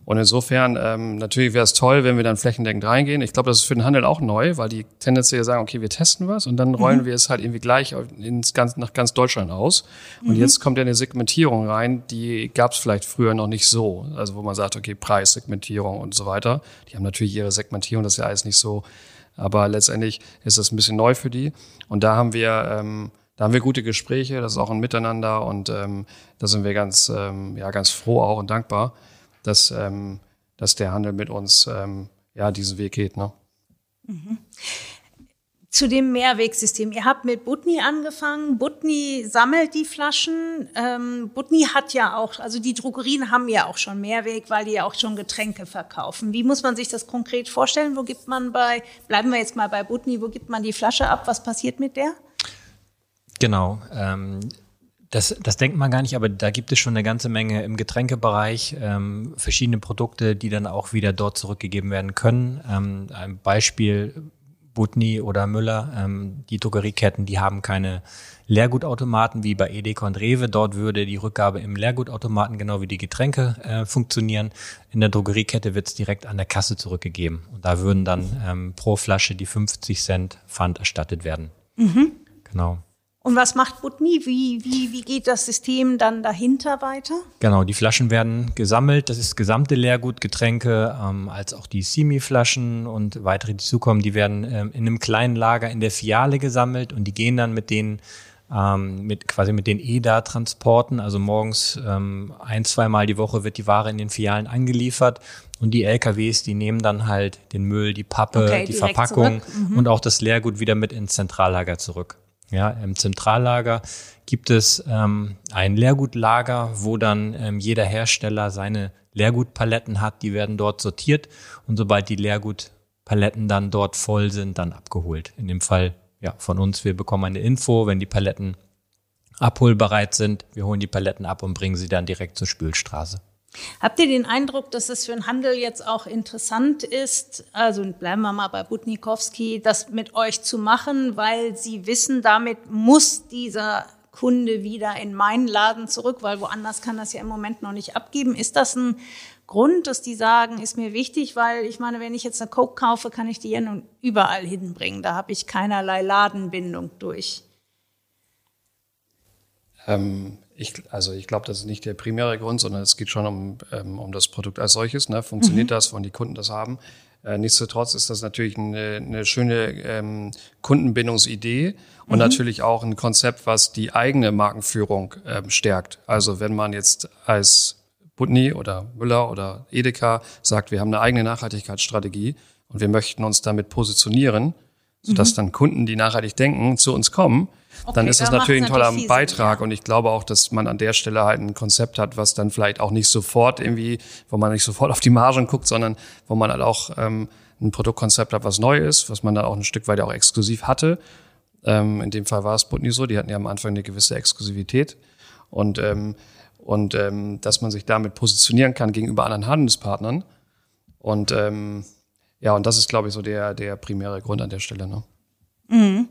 B: und insofern, ähm, natürlich wäre es toll, wenn wir dann flächendeckend reingehen. Ich glaube, das ist für den Handel auch neu, weil die tendenziell sagen, okay, wir testen was und dann rollen mhm. wir es halt irgendwie gleich ins ganz, nach ganz Deutschland aus. Und mhm. jetzt kommt ja eine Segmentierung rein, die gab es vielleicht früher noch nicht so. Also wo man sagt, okay, Preis, Segmentierung und so weiter. Die haben natürlich ihre Segmentierung, das ist ja alles nicht so. Aber letztendlich ist das ein bisschen neu für die. Und da haben wir... Ähm, da haben wir gute Gespräche, das ist auch ein Miteinander und ähm, da sind wir ganz, ähm, ja, ganz froh auch und dankbar dass, ähm, dass der Handel mit uns ähm, ja, diesen Weg geht. Ne?
A: Mhm. Zu dem Mehrwegsystem. Ihr habt mit Butni angefangen. Butni sammelt die Flaschen. Ähm, Butni hat ja auch, also die Drogerien haben ja auch schon Mehrweg, weil die ja auch schon Getränke verkaufen. Wie muss man sich das konkret vorstellen? Wo gibt man bei, bleiben wir jetzt mal bei Butni, wo gibt man die Flasche ab? Was passiert mit der?
C: Genau. Ähm, das, das denkt man gar nicht, aber da gibt es schon eine ganze Menge im Getränkebereich, ähm, verschiedene Produkte, die dann auch wieder dort zurückgegeben werden können. Ähm, ein Beispiel Butni oder Müller, ähm, die Drogerieketten, die haben keine Leergutautomaten wie bei Edeka und Rewe. Dort würde die Rückgabe im Leergutautomaten genau wie die Getränke äh, funktionieren. In der Drogeriekette wird es direkt an der Kasse zurückgegeben. Und da würden dann ähm, pro Flasche die 50 Cent Pfand erstattet werden. Mhm.
A: Genau. Und was macht Butni? Wie, wie, wie geht das System dann dahinter weiter?
C: Genau, die Flaschen werden gesammelt. Das ist gesamte Leergut, Getränke, ähm, als auch die Simi-Flaschen und weitere, die zukommen, die werden ähm, in einem kleinen Lager in der Fiale gesammelt und die gehen dann mit den ähm, mit quasi mit den EDA-Transporten. Also morgens ähm, ein, zweimal die Woche wird die Ware in den Fialen angeliefert und die LKWs, die nehmen dann halt den Müll, die Pappe, okay, die Verpackung mhm. und auch das Leergut wieder mit ins Zentrallager zurück. Ja, im Zentrallager gibt es ähm, ein Leergutlager, wo dann ähm, jeder Hersteller seine Leergutpaletten hat. Die werden dort sortiert und sobald die Leergutpaletten dann dort voll sind, dann abgeholt. In dem Fall ja von uns. Wir bekommen eine Info, wenn die Paletten abholbereit sind. Wir holen die Paletten ab und bringen sie dann direkt zur Spülstraße.
A: Habt ihr den Eindruck, dass es für den Handel jetzt auch interessant ist, also bleiben wir mal bei Butnikowski, das mit euch zu machen, weil sie wissen, damit muss dieser Kunde wieder in meinen Laden zurück, weil woanders kann das ja im Moment noch nicht abgeben. Ist das ein Grund, dass die sagen, ist mir wichtig, weil ich meine, wenn ich jetzt eine Coke kaufe, kann ich die ja nun überall hinbringen. Da habe ich keinerlei Ladenbindung durch.
B: Ähm, ich, also ich glaube, das ist nicht der primäre Grund, sondern es geht schon um, ähm, um das Produkt als solches. Ne? Funktioniert mhm. das, wollen die Kunden das haben? Äh, nichtsdestotrotz ist das natürlich eine, eine schöne ähm, Kundenbindungsidee und mhm. natürlich auch ein Konzept, was die eigene Markenführung ähm, stärkt. Also wenn man jetzt als Butni oder Müller oder Edeka sagt, wir haben eine eigene Nachhaltigkeitsstrategie und wir möchten uns damit positionieren, sodass mhm. dann Kunden, die nachhaltig denken, zu uns kommen, okay, dann ist das natürlich ein toller Beitrag. Sinn, ja. Und ich glaube auch, dass man an der Stelle halt ein Konzept hat, was dann vielleicht auch nicht sofort irgendwie, wo man nicht sofort *laughs* auf die Margen guckt, sondern wo man halt auch ähm, ein Produktkonzept hat, was neu ist, was man dann auch ein Stück weit auch exklusiv hatte. Ähm, in dem Fall war es Butni so, die hatten ja am Anfang eine gewisse Exklusivität. Und, ähm, und ähm, dass man sich damit positionieren kann gegenüber anderen Handelspartnern. Und ähm, ja, und das ist, glaube ich, so der, der primäre Grund an der Stelle. Ne? Mhm.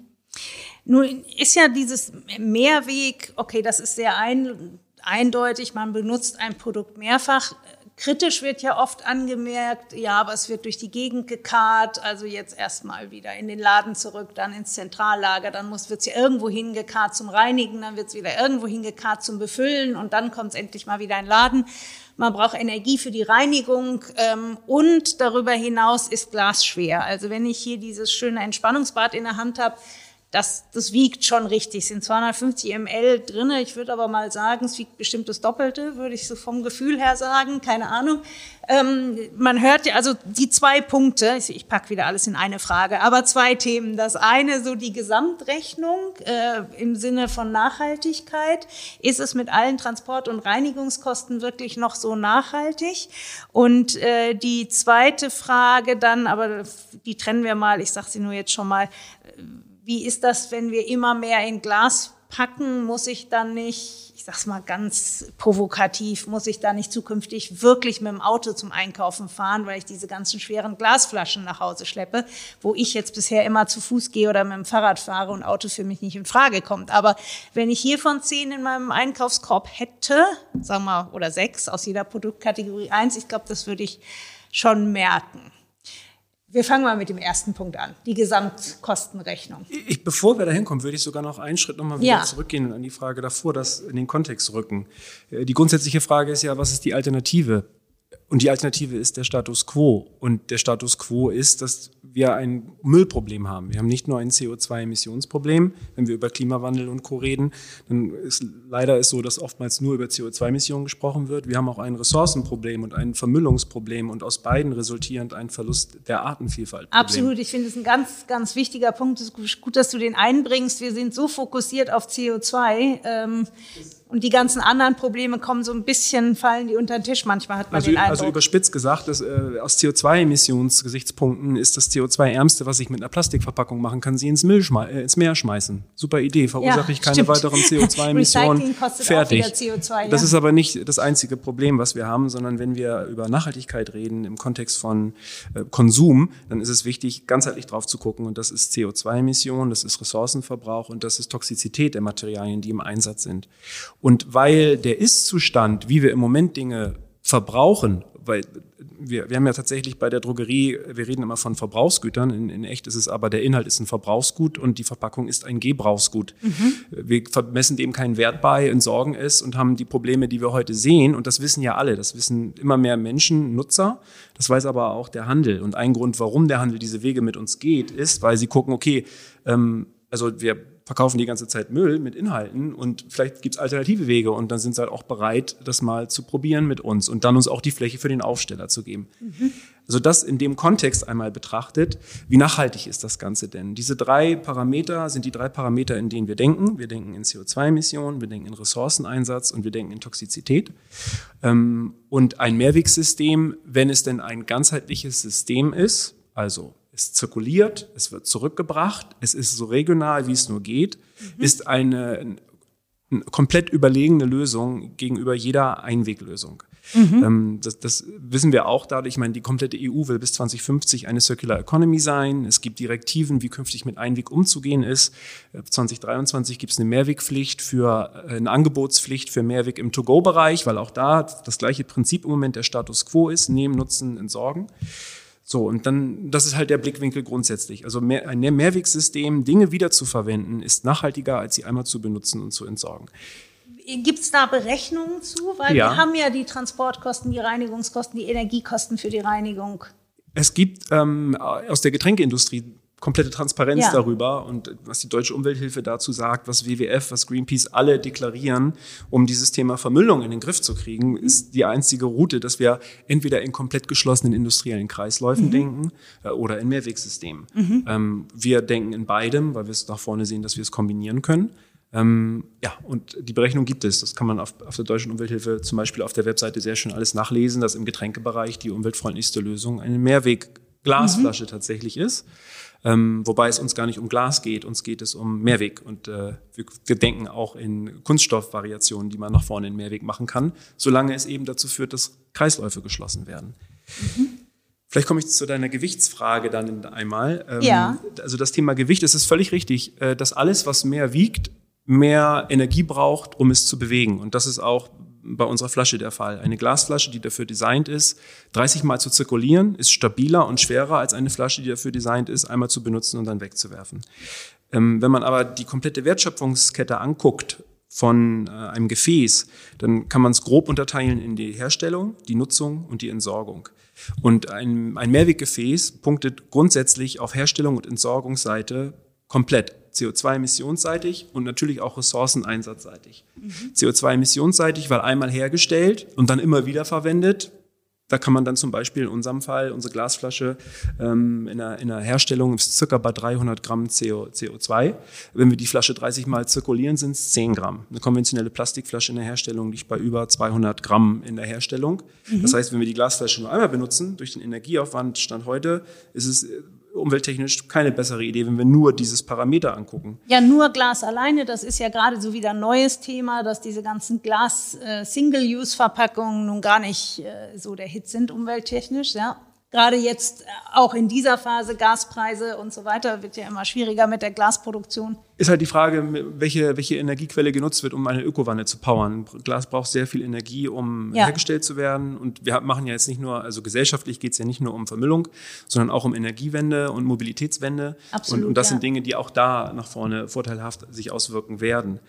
A: Nun ist ja dieses Mehrweg, okay, das ist sehr ein, eindeutig, man benutzt ein Produkt mehrfach. Kritisch wird ja oft angemerkt, ja, aber es wird durch die Gegend gekarrt, also jetzt erstmal wieder in den Laden zurück, dann ins Zentrallager, dann wird es ja irgendwo hingekarrt zum Reinigen, dann wird es wieder irgendwo hingekarrt zum Befüllen und dann kommt es endlich mal wieder in den Laden. Man braucht Energie für die Reinigung ähm, und darüber hinaus ist Glas schwer. Also wenn ich hier dieses schöne Entspannungsbad in der Hand habe, das, das wiegt schon richtig. Es sind 250 ml drinne. Ich würde aber mal sagen, es wiegt bestimmt das Doppelte, würde ich so vom Gefühl her sagen. Keine Ahnung. Ähm, man hört ja, also die zwei Punkte, ich, ich packe wieder alles in eine Frage, aber zwei Themen. Das eine, so die Gesamtrechnung äh, im Sinne von Nachhaltigkeit. Ist es mit allen Transport- und Reinigungskosten wirklich noch so nachhaltig? Und äh, die zweite Frage dann, aber die trennen wir mal, ich sage sie nur jetzt schon mal, wie ist das, wenn wir immer mehr in Glas packen? Muss ich dann nicht, ich sag's mal ganz provokativ, muss ich da nicht zukünftig wirklich mit dem Auto zum Einkaufen fahren, weil ich diese ganzen schweren Glasflaschen nach Hause schleppe, wo ich jetzt bisher immer zu Fuß gehe oder mit dem Fahrrad fahre und Auto für mich nicht in Frage kommt. Aber wenn ich hiervon zehn in meinem Einkaufskorb hätte, sagen wir, oder sechs aus jeder Produktkategorie eins, ich glaube, das würde ich schon merken. Wir fangen mal mit dem ersten Punkt an, die Gesamtkostenrechnung.
D: Ich, bevor wir da hinkommen, würde ich sogar noch einen Schritt nochmal wieder ja. zurückgehen und an die Frage davor, das in den Kontext rücken. Äh, die grundsätzliche Frage ist ja, was ist die Alternative? Und die Alternative ist der Status quo. Und der Status quo ist, dass wir ein Müllproblem haben. Wir haben nicht nur ein CO2-Emissionsproblem. Wenn wir über Klimawandel und Co. reden, dann ist leider ist so, dass oftmals nur über CO2-Emissionen gesprochen wird. Wir haben auch ein Ressourcenproblem und ein Vermüllungsproblem und aus beiden resultierend ein Verlust der Artenvielfalt.
A: Absolut. Ich finde es ein ganz, ganz wichtiger Punkt. Es ist gut, dass du den einbringst. Wir sind so fokussiert auf CO2. Ähm, und die ganzen anderen Probleme kommen so ein bisschen, fallen die unter den Tisch. Manchmal hat man
D: also,
A: den
D: Eindruck. Also überspitzt gesagt, dass, äh, aus CO2-Emissionsgesichtspunkten ist das CO2-Ärmste, was ich mit einer Plastikverpackung machen kann, sie ins, Müll äh, ins Meer schmeißen. Super Idee, verursache ja, ich keine stimmt. weiteren *laughs* CO2-Emissionen. Fertig. CO2, ja. Das ist aber nicht das einzige Problem, was wir haben, sondern wenn wir über Nachhaltigkeit reden im Kontext von äh, Konsum, dann ist es wichtig, ganzheitlich drauf zu gucken. Und das ist CO2-Emissionen, das ist Ressourcenverbrauch und das ist Toxizität der Materialien, die im Einsatz sind. Und weil der Ist-Zustand, wie wir im Moment Dinge verbrauchen, weil wir, wir haben ja tatsächlich bei der Drogerie, wir reden immer von Verbrauchsgütern, in, in echt ist es aber, der Inhalt ist ein Verbrauchsgut und die Verpackung ist ein Gebrauchsgut. Mhm. Wir messen dem keinen Wert bei, entsorgen es und haben die Probleme, die wir heute sehen, und das wissen ja alle, das wissen immer mehr Menschen, Nutzer, das weiß aber auch der Handel. Und ein Grund, warum der Handel diese Wege mit uns geht, ist, weil sie gucken, okay, ähm, also wir verkaufen die ganze Zeit Müll mit Inhalten und vielleicht gibt's alternative Wege und dann sind sie halt auch bereit, das mal zu probieren mit uns und dann uns auch die Fläche für den Aufsteller zu geben. Mhm. Also das in dem Kontext einmal betrachtet, wie nachhaltig ist das Ganze denn? Diese drei Parameter sind die drei Parameter, in denen wir denken. Wir denken in CO2-Emissionen, wir denken in Ressourceneinsatz und wir denken in Toxizität. Ähm, und ein Mehrwegsystem, wenn es denn ein ganzheitliches System ist, also es zirkuliert, es wird zurückgebracht, es ist so regional, wie es nur geht, mhm. ist eine, eine, komplett überlegene Lösung gegenüber jeder Einweglösung. Mhm. Ähm, das, das, wissen wir auch dadurch, ich meine, die komplette EU will bis 2050 eine Circular Economy sein. Es gibt Direktiven, wie künftig mit Einweg umzugehen ist. 2023 gibt es eine Mehrwegpflicht für äh, eine Angebotspflicht für Mehrweg im To-Go-Bereich, weil auch da das gleiche Prinzip im Moment der Status quo ist, nehmen, nutzen, entsorgen. So, und dann, das ist halt der Blickwinkel grundsätzlich. Also mehr, ein Mehrwegsystem, Dinge wiederzuverwenden, ist nachhaltiger, als sie einmal zu benutzen und zu entsorgen.
A: Gibt es da Berechnungen zu? Weil ja. wir haben ja die Transportkosten, die Reinigungskosten, die Energiekosten für die Reinigung.
D: Es gibt ähm, aus der Getränkeindustrie komplette Transparenz ja. darüber und was die Deutsche Umwelthilfe dazu sagt, was WWF, was Greenpeace alle deklarieren, um dieses Thema Vermüllung in den Griff zu kriegen, mhm. ist die einzige Route, dass wir entweder in komplett geschlossenen industriellen Kreisläufen mhm. denken äh, oder in Mehrwegsystemen. Mhm. Ähm, wir denken in beidem, weil wir es nach vorne sehen, dass wir es kombinieren können. Ähm, ja, und die Berechnung gibt es. Das kann man auf, auf der Deutschen Umwelthilfe zum Beispiel auf der Webseite sehr schön alles nachlesen, dass im Getränkebereich die umweltfreundlichste Lösung eine Mehrweg-Glasflasche mhm. tatsächlich ist. Ähm, wobei es uns gar nicht um Glas geht, uns geht es um Mehrweg. Und äh, wir, wir, denken auch in Kunststoffvariationen, die man nach vorne in Mehrweg machen kann, solange es eben dazu führt, dass Kreisläufe geschlossen werden. Mhm. Vielleicht komme ich zu deiner Gewichtsfrage dann einmal.
A: Ähm, ja.
D: Also das Thema Gewicht, es ist völlig richtig, äh, dass alles, was mehr wiegt, mehr Energie braucht, um es zu bewegen. Und das ist auch bei unserer Flasche der Fall. Eine Glasflasche, die dafür designt ist, 30 Mal zu zirkulieren, ist stabiler und schwerer als eine Flasche, die dafür designt ist, einmal zu benutzen und dann wegzuwerfen. Ähm, wenn man aber die komplette Wertschöpfungskette anguckt, von äh, einem Gefäß, dann kann man es grob unterteilen in die Herstellung, die Nutzung und die Entsorgung. Und ein, ein Mehrweggefäß punktet grundsätzlich auf Herstellung und Entsorgungsseite komplett. CO2-emissionsseitig und natürlich auch ressourceneinsatzseitig. Mhm. CO2-emissionsseitig, weil einmal hergestellt und dann immer wieder verwendet, da kann man dann zum Beispiel in unserem Fall unsere Glasflasche ähm, in, der, in der Herstellung ist circa bei 300 Gramm CO, CO2. Wenn wir die Flasche 30 Mal zirkulieren, sind es 10 Gramm. Eine konventionelle Plastikflasche in der Herstellung liegt bei über 200 Gramm in der Herstellung. Mhm. Das heißt, wenn wir die Glasflasche nur einmal benutzen, durch den Energieaufwand Stand heute, ist es umwelttechnisch keine bessere Idee, wenn wir nur dieses Parameter angucken.
A: Ja, nur Glas alleine, das ist ja gerade so wieder ein neues Thema, dass diese ganzen Glas-Single-Use-Verpackungen äh, nun gar nicht äh, so der Hit sind umwelttechnisch. Ja gerade jetzt äh, auch in dieser Phase Gaspreise und so weiter wird ja immer schwieriger mit der Glasproduktion.
D: Ist halt die Frage, welche, welche Energiequelle genutzt wird, um eine Ökowanne zu powern. Glas braucht sehr viel Energie, um ja. hergestellt zu werden. Und wir machen ja jetzt nicht nur, also gesellschaftlich geht es ja nicht nur um Vermüllung, sondern auch um Energiewende und Mobilitätswende. Absolut, und, und das ja. sind Dinge, die auch da nach vorne vorteilhaft sich auswirken werden.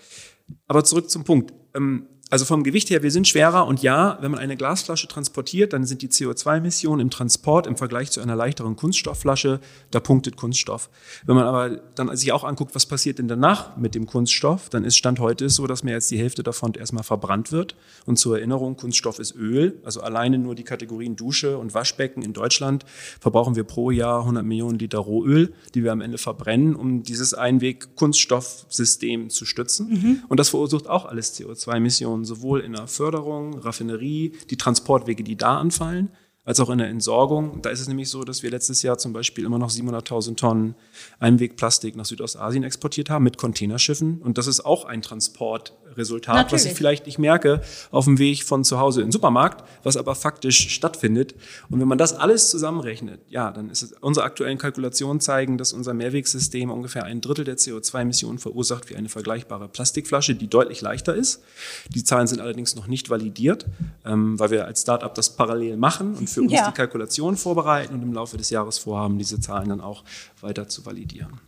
D: Aber zurück zum Punkt. Ähm, also vom Gewicht her, wir sind schwerer und ja, wenn man eine Glasflasche transportiert, dann sind die CO2-Emissionen im Transport im Vergleich zu einer leichteren Kunststoffflasche, da punktet Kunststoff. Wenn man aber dann sich auch anguckt, was passiert denn danach mit dem Kunststoff, dann ist Stand heute so, dass mehr als die Hälfte davon erstmal verbrannt wird. Und zur Erinnerung, Kunststoff ist Öl, also alleine nur die Kategorien Dusche und Waschbecken in Deutschland verbrauchen wir pro Jahr 100 Millionen Liter Rohöl, die wir am Ende verbrennen, um dieses Einweg-Kunststoffsystem zu stützen. Mhm. Und das verursacht auch alles CO2-Emissionen Investitionen sowohl in der Förderung, Raffinerie, die Transportwege, die da anfallen, als auch in der Entsorgung. Da ist es nämlich so, dass wir letztes Jahr zum Beispiel immer noch 700.000 Tonnen Einwegplastik nach Südostasien exportiert haben mit Containerschiffen. Und das ist auch ein Transportresultat, Natürlich. was ich vielleicht nicht merke auf dem Weg von zu Hause in den Supermarkt, was aber faktisch stattfindet. Und wenn man das alles zusammenrechnet, ja, dann ist es, unsere aktuellen Kalkulationen zeigen, dass unser Mehrwegsystem ungefähr ein Drittel der CO2-Emissionen verursacht wie eine vergleichbare Plastikflasche, die deutlich leichter ist. Die Zahlen sind allerdings noch nicht validiert, ähm, weil wir als Startup das parallel machen und für uns ja. die Kalkulation vorbereiten und im Laufe des Jahres vorhaben, diese Zahlen dann auch weiter zu validieren.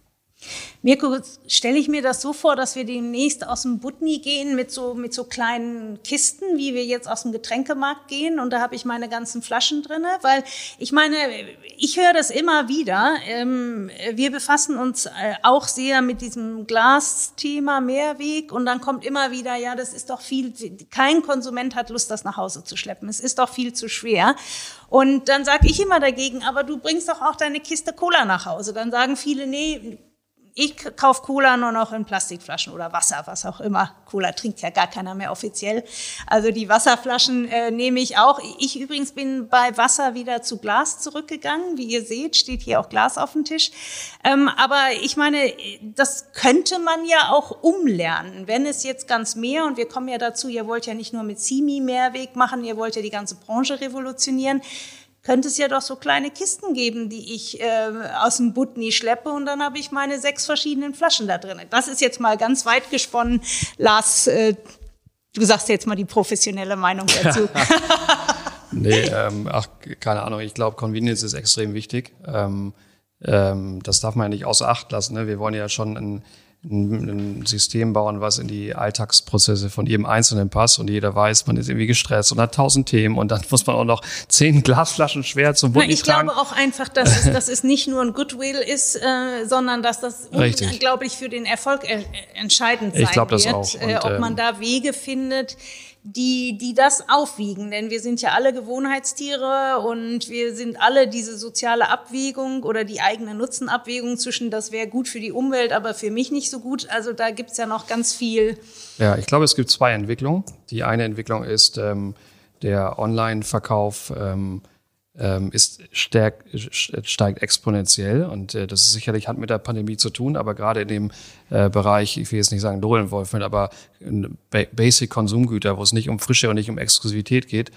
A: Mirko, stelle ich mir das so vor, dass wir demnächst aus dem Butni gehen mit so, mit so kleinen Kisten, wie wir jetzt aus dem Getränkemarkt gehen. Und da habe ich meine ganzen Flaschen drinne, weil ich meine, ich höre das immer wieder. Ähm, wir befassen uns äh, auch sehr mit diesem Glasthema Mehrweg. Und dann kommt immer wieder, ja, das ist doch viel, kein Konsument hat Lust, das nach Hause zu schleppen. Es ist doch viel zu schwer. Und dann sage ich immer dagegen, aber du bringst doch auch deine Kiste Cola nach Hause. Dann sagen viele, nee, ich kaufe Cola nur noch in Plastikflaschen oder Wasser, was auch immer. Cola trinkt ja gar keiner mehr offiziell. Also die Wasserflaschen äh, nehme ich auch. Ich übrigens bin bei Wasser wieder zu Glas zurückgegangen. Wie ihr seht, steht hier auch Glas auf dem Tisch. Ähm, aber ich meine, das könnte man ja auch umlernen. Wenn es jetzt ganz mehr, und wir kommen ja dazu, ihr wollt ja nicht nur mit CIMI Mehrweg machen, ihr wollt ja die ganze Branche revolutionieren könnte es ja doch so kleine Kisten geben, die ich äh, aus dem Butni schleppe und dann habe ich meine sechs verschiedenen Flaschen da drin. Das ist jetzt mal ganz weit gesponnen. Lars, äh, du sagst jetzt mal die professionelle Meinung *laughs* dazu.
B: nee, ähm, ach, keine Ahnung. Ich glaube, Convenience ist extrem wichtig. Ähm, ähm, das darf man ja nicht außer Acht lassen. Ne? Wir wollen ja schon ein ein System bauen, was in die Alltagsprozesse von jedem Einzelnen passt und jeder weiß, man ist irgendwie gestresst und hat tausend Themen und dann *laughs* muss man auch noch zehn Glasflaschen schwer zum Bund
A: Ich
B: tragen.
A: glaube auch einfach, dass es, *laughs* dass es nicht nur ein Goodwill ist, äh, sondern dass das unglaublich für den Erfolg äh, entscheidend sein
B: ich glaub, das
A: wird,
B: auch.
A: Äh, und, äh, ob man da Wege findet, die, die das aufwiegen. Denn wir sind ja alle Gewohnheitstiere und wir sind alle diese soziale Abwägung oder die eigene Nutzenabwägung zwischen, das wäre gut für die Umwelt, aber für mich nicht so gut. Also da gibt's ja noch ganz viel.
B: Ja, ich glaube, es gibt zwei Entwicklungen. Die eine Entwicklung ist ähm, der Online-Verkauf. Ähm, ist stärk, steigt exponentiell und äh, das ist sicherlich hat mit der Pandemie zu tun, aber gerade in dem äh, Bereich, ich will jetzt nicht sagen Dohlenwolf, aber Basic Konsumgüter, wo es nicht um Frische und nicht um Exklusivität geht,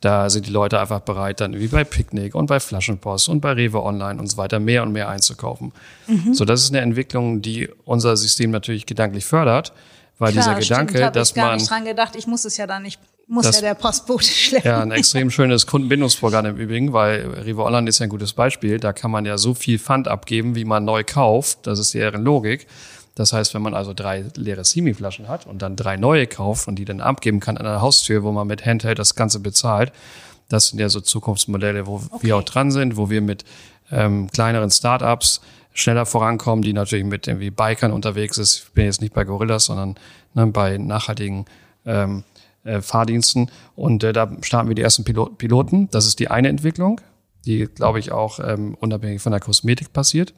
B: da sind die Leute einfach bereit, dann wie bei Picknick und bei Flaschenpost und bei Rewe Online und so weiter mehr und mehr einzukaufen. Mhm. So, das ist eine Entwicklung, die unser System natürlich gedanklich fördert, weil Klar, dieser Gedanke, stimmt, dass
A: ich gar
B: man
A: nicht dran gedacht, ich muss es ja dann nicht muss das, ja der Postbote *laughs* schleppen.
B: Ja, ein extrem schönes Kundenbindungsprogramm im Übrigen, weil Revo Online ist ja ein gutes Beispiel. Da kann man ja so viel Pfand abgeben, wie man neu kauft. Das ist deren Logik. Das heißt, wenn man also drei leere Simi-Flaschen hat und dann drei neue kauft und die dann abgeben kann an der Haustür, wo man mit Handheld das Ganze bezahlt, das sind ja so Zukunftsmodelle, wo okay. wir auch dran sind, wo wir mit ähm, kleineren Startups schneller vorankommen, die natürlich mit irgendwie Bikern unterwegs ist. Ich bin jetzt nicht bei Gorillas, sondern ne, bei nachhaltigen ähm, äh, Fahrdiensten. Und äh, da starten wir die ersten Pilot Piloten. Das ist die eine Entwicklung, die, glaube ich, auch ähm, unabhängig von der Kosmetik passiert.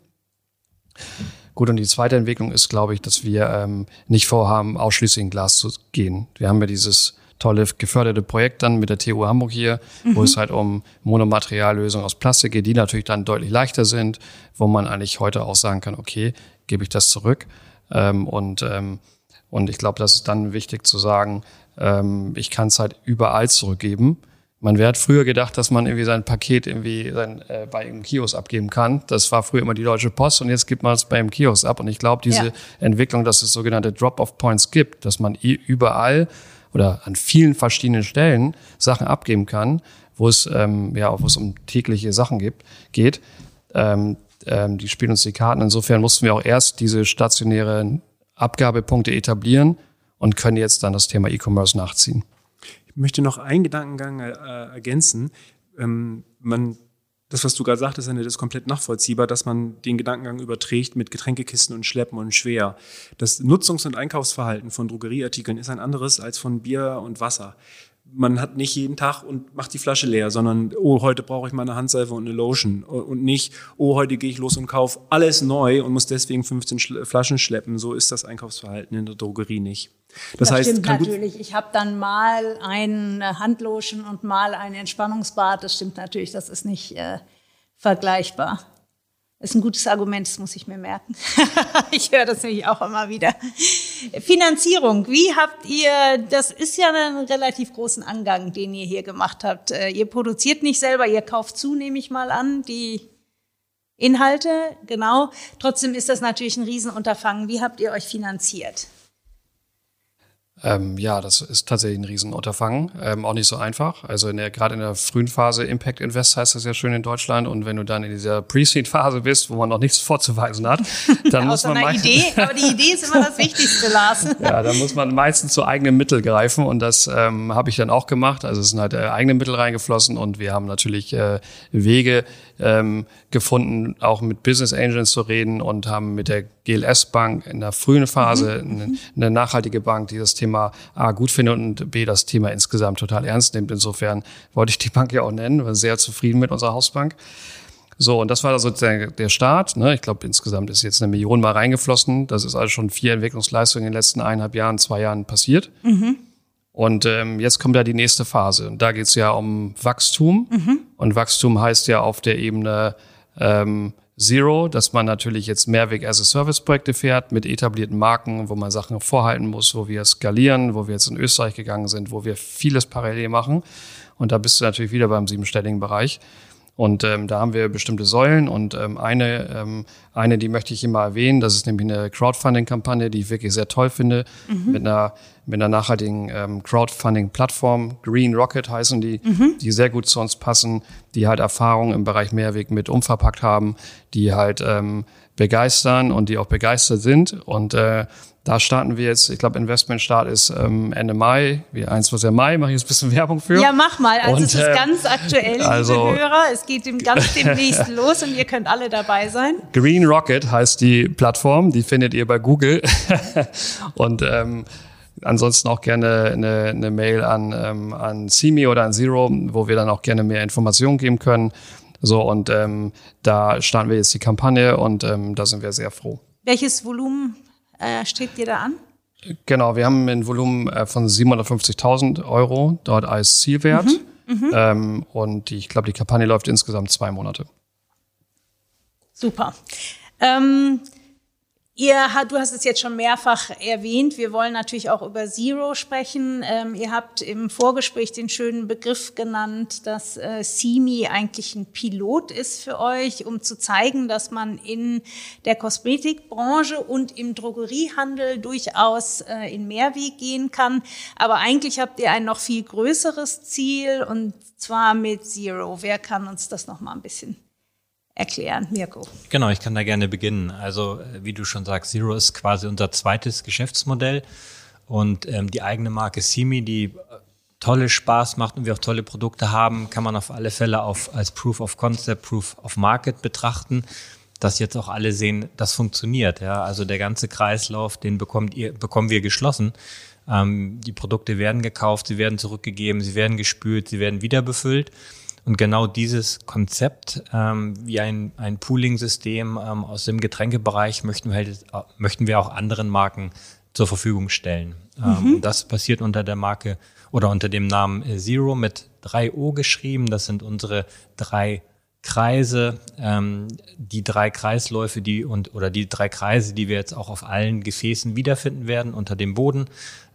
B: Gut, und die zweite Entwicklung ist, glaube ich, dass wir ähm, nicht vorhaben, ausschließlich in Glas zu gehen. Wir haben ja dieses tolle geförderte Projekt dann mit der TU Hamburg hier, mhm. wo es halt um Monomateriallösungen aus Plastik geht, die natürlich dann deutlich leichter sind, wo man eigentlich heute auch sagen kann, okay, gebe ich das zurück. Ähm, und, ähm, und ich glaube, das ist dann wichtig zu sagen, ähm, ich kann es halt überall zurückgeben. Man wäre früher gedacht, dass man irgendwie sein Paket irgendwie sein, äh, bei einem Kiosk abgeben kann. Das war früher immer die Deutsche Post und jetzt gibt man es beim Kiosk ab. Und ich glaube, diese ja. Entwicklung, dass es sogenannte Drop-off-Points gibt, dass man überall oder an vielen verschiedenen Stellen Sachen abgeben kann, wo es ähm, ja, wo es um tägliche Sachen gibt, geht. Ähm, ähm, die spielen uns die Karten. Insofern mussten wir auch erst diese stationären Abgabepunkte etablieren und können jetzt dann das Thema E-Commerce nachziehen.
D: Ich möchte noch einen Gedankengang äh, ergänzen. Ähm, man, das, was du gerade sagtest, ist komplett nachvollziehbar, dass man den Gedankengang überträgt mit Getränkekisten und Schleppen und schwer. Das Nutzungs- und Einkaufsverhalten von Drogerieartikeln ist ein anderes als von Bier und Wasser man hat nicht jeden Tag und macht die Flasche leer, sondern, oh, heute brauche ich mal eine Handseife und eine Lotion. Und nicht, oh, heute gehe ich los und kaufe alles neu und muss deswegen 15 Schle Flaschen schleppen. So ist das Einkaufsverhalten in der Drogerie nicht.
A: Das, das heißt, stimmt natürlich. Ich habe dann mal eine Handlotion und mal ein Entspannungsbad. Das stimmt natürlich, das ist nicht äh, vergleichbar. Das ist ein gutes Argument, das muss ich mir merken. *laughs* ich höre das nämlich auch immer wieder. Finanzierung, wie habt ihr, das ist ja ein relativ großen Angang, den ihr hier gemacht habt. Äh, ihr produziert nicht selber, ihr kauft zu, nehme ich mal an, die Inhalte, genau. Trotzdem ist das natürlich ein Riesenunterfangen. Wie habt ihr euch finanziert?
B: Ähm, ja, das ist tatsächlich ein Riesenunterfangen, ähm, auch nicht so einfach. Also in der, gerade in der frühen Phase Impact Invest heißt das ja schön in Deutschland und wenn du dann in dieser Pre-Seed-Phase bist, wo man noch nichts *laughs* vorzuweisen hat, dann muss man
A: meistens, Idee, aber die Idee ist immer das Wichtigste, Lars. *laughs*
B: ja, dann muss man meistens zu eigenen Mitteln greifen und das ähm, habe ich dann auch gemacht. Also es sind halt äh, eigene Mittel reingeflossen und wir haben natürlich äh, Wege ähm, gefunden, auch mit Business Angels zu reden und haben mit der GLS Bank in der frühen Phase mhm. eine, nachhaltige Bank, die das Thema A gut findet und B das Thema insgesamt total ernst nimmt. Insofern wollte ich die Bank ja auch nennen, war sehr zufrieden mit unserer Hausbank. So, und das war sozusagen der Start. Ne? Ich glaube, insgesamt ist jetzt eine Million mal reingeflossen. Das ist also schon vier Entwicklungsleistungen in den letzten eineinhalb Jahren, zwei Jahren passiert. Mhm. Und ähm, jetzt kommt da die nächste Phase. Und da geht es ja um Wachstum. Mhm. Und Wachstum heißt ja auf der Ebene ähm, Zero, dass man natürlich jetzt Mehrweg as a Service Projekte fährt mit etablierten Marken, wo man Sachen vorhalten muss, wo wir skalieren, wo wir jetzt in Österreich gegangen sind, wo wir vieles parallel machen. Und da bist du natürlich wieder beim siebenstelligen Bereich. Und ähm, da haben wir bestimmte Säulen und ähm, eine, ähm, eine, die möchte ich immer erwähnen, das ist nämlich eine Crowdfunding-Kampagne, die ich wirklich sehr toll finde, mhm. mit einer mit einer nachhaltigen ähm, Crowdfunding-Plattform, Green Rocket heißen die, mhm. die sehr gut zu uns passen, die halt Erfahrungen im Bereich Mehrweg mit umverpackt haben, die halt ähm, begeistern und die auch begeistert sind. Und äh, da starten wir jetzt, ich glaube, Investmentstart ist ähm, Ende Mai, wie eins was ja Mai, mache ich jetzt ein bisschen Werbung für.
A: Ja, mach mal. Also und, es ist äh, ganz aktuell, also, liebe Hörer. Es geht dem ganz demnächst *laughs* los und ihr könnt alle dabei sein.
B: Green Rocket heißt die Plattform, die findet ihr bei Google. *laughs* und ähm, ansonsten auch gerne eine, eine Mail an, ähm, an Simi oder an Zero, wo wir dann auch gerne mehr Informationen geben können. So, und ähm, da starten wir jetzt die Kampagne und ähm, da sind wir sehr froh.
A: Welches Volumen äh, strebt ihr da an?
B: Genau, wir haben ein Volumen äh, von 750.000 Euro dort als Zielwert. Mhm, mhm. ähm, und die, ich glaube, die Kampagne läuft insgesamt zwei Monate.
A: Super. Ähm, Ihr, du hast es jetzt schon mehrfach erwähnt. Wir wollen natürlich auch über Zero sprechen. Ähm, ihr habt im Vorgespräch den schönen Begriff genannt, dass äh, CIMI eigentlich ein Pilot ist für euch, um zu zeigen, dass man in der Kosmetikbranche und im Drogeriehandel durchaus äh, in Mehrweg gehen kann. Aber eigentlich habt ihr ein noch viel größeres Ziel und zwar mit Zero. Wer kann uns das noch mal ein bisschen erklären, Mirko.
C: Genau, ich kann da gerne beginnen. Also, äh, wie du schon sagst, Zero ist quasi unser zweites Geschäftsmodell und ähm, die eigene Marke Simi, die äh, tolle Spaß macht und wir auch tolle Produkte haben, kann man auf alle Fälle auf, als Proof of Concept, Proof of Market betrachten, dass jetzt auch alle sehen, das funktioniert. Ja, also der ganze Kreislauf, den bekommt ihr, bekommen wir geschlossen. Ähm, die Produkte werden gekauft, sie werden zurückgegeben, sie werden gespült, sie werden wieder befüllt. Und genau dieses Konzept ähm, wie ein, ein Pooling-System ähm, aus dem Getränkebereich möchten wir, halt, äh, möchten wir auch anderen Marken zur Verfügung stellen. Ähm, mhm. das passiert unter der Marke oder unter dem Namen Zero mit drei O geschrieben. Das sind unsere drei Kreise, ähm, die drei Kreisläufe, die und oder die drei Kreise, die wir jetzt auch auf allen Gefäßen wiederfinden werden unter dem Boden.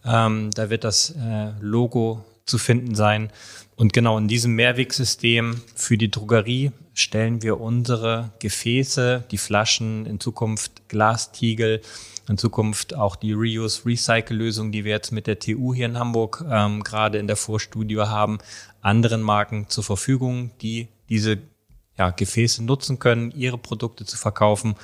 C: Ähm, da wird das äh, Logo zu finden sein. Und genau in diesem Mehrwegsystem für die Drogerie stellen wir unsere Gefäße, die Flaschen, in Zukunft Glastiegel, in Zukunft auch die Reuse-Recycle-Lösung, die wir jetzt mit der TU hier in Hamburg ähm, gerade in der Vorstudio haben, anderen Marken zur Verfügung, die diese ja, Gefäße nutzen können, ihre Produkte zu verkaufen.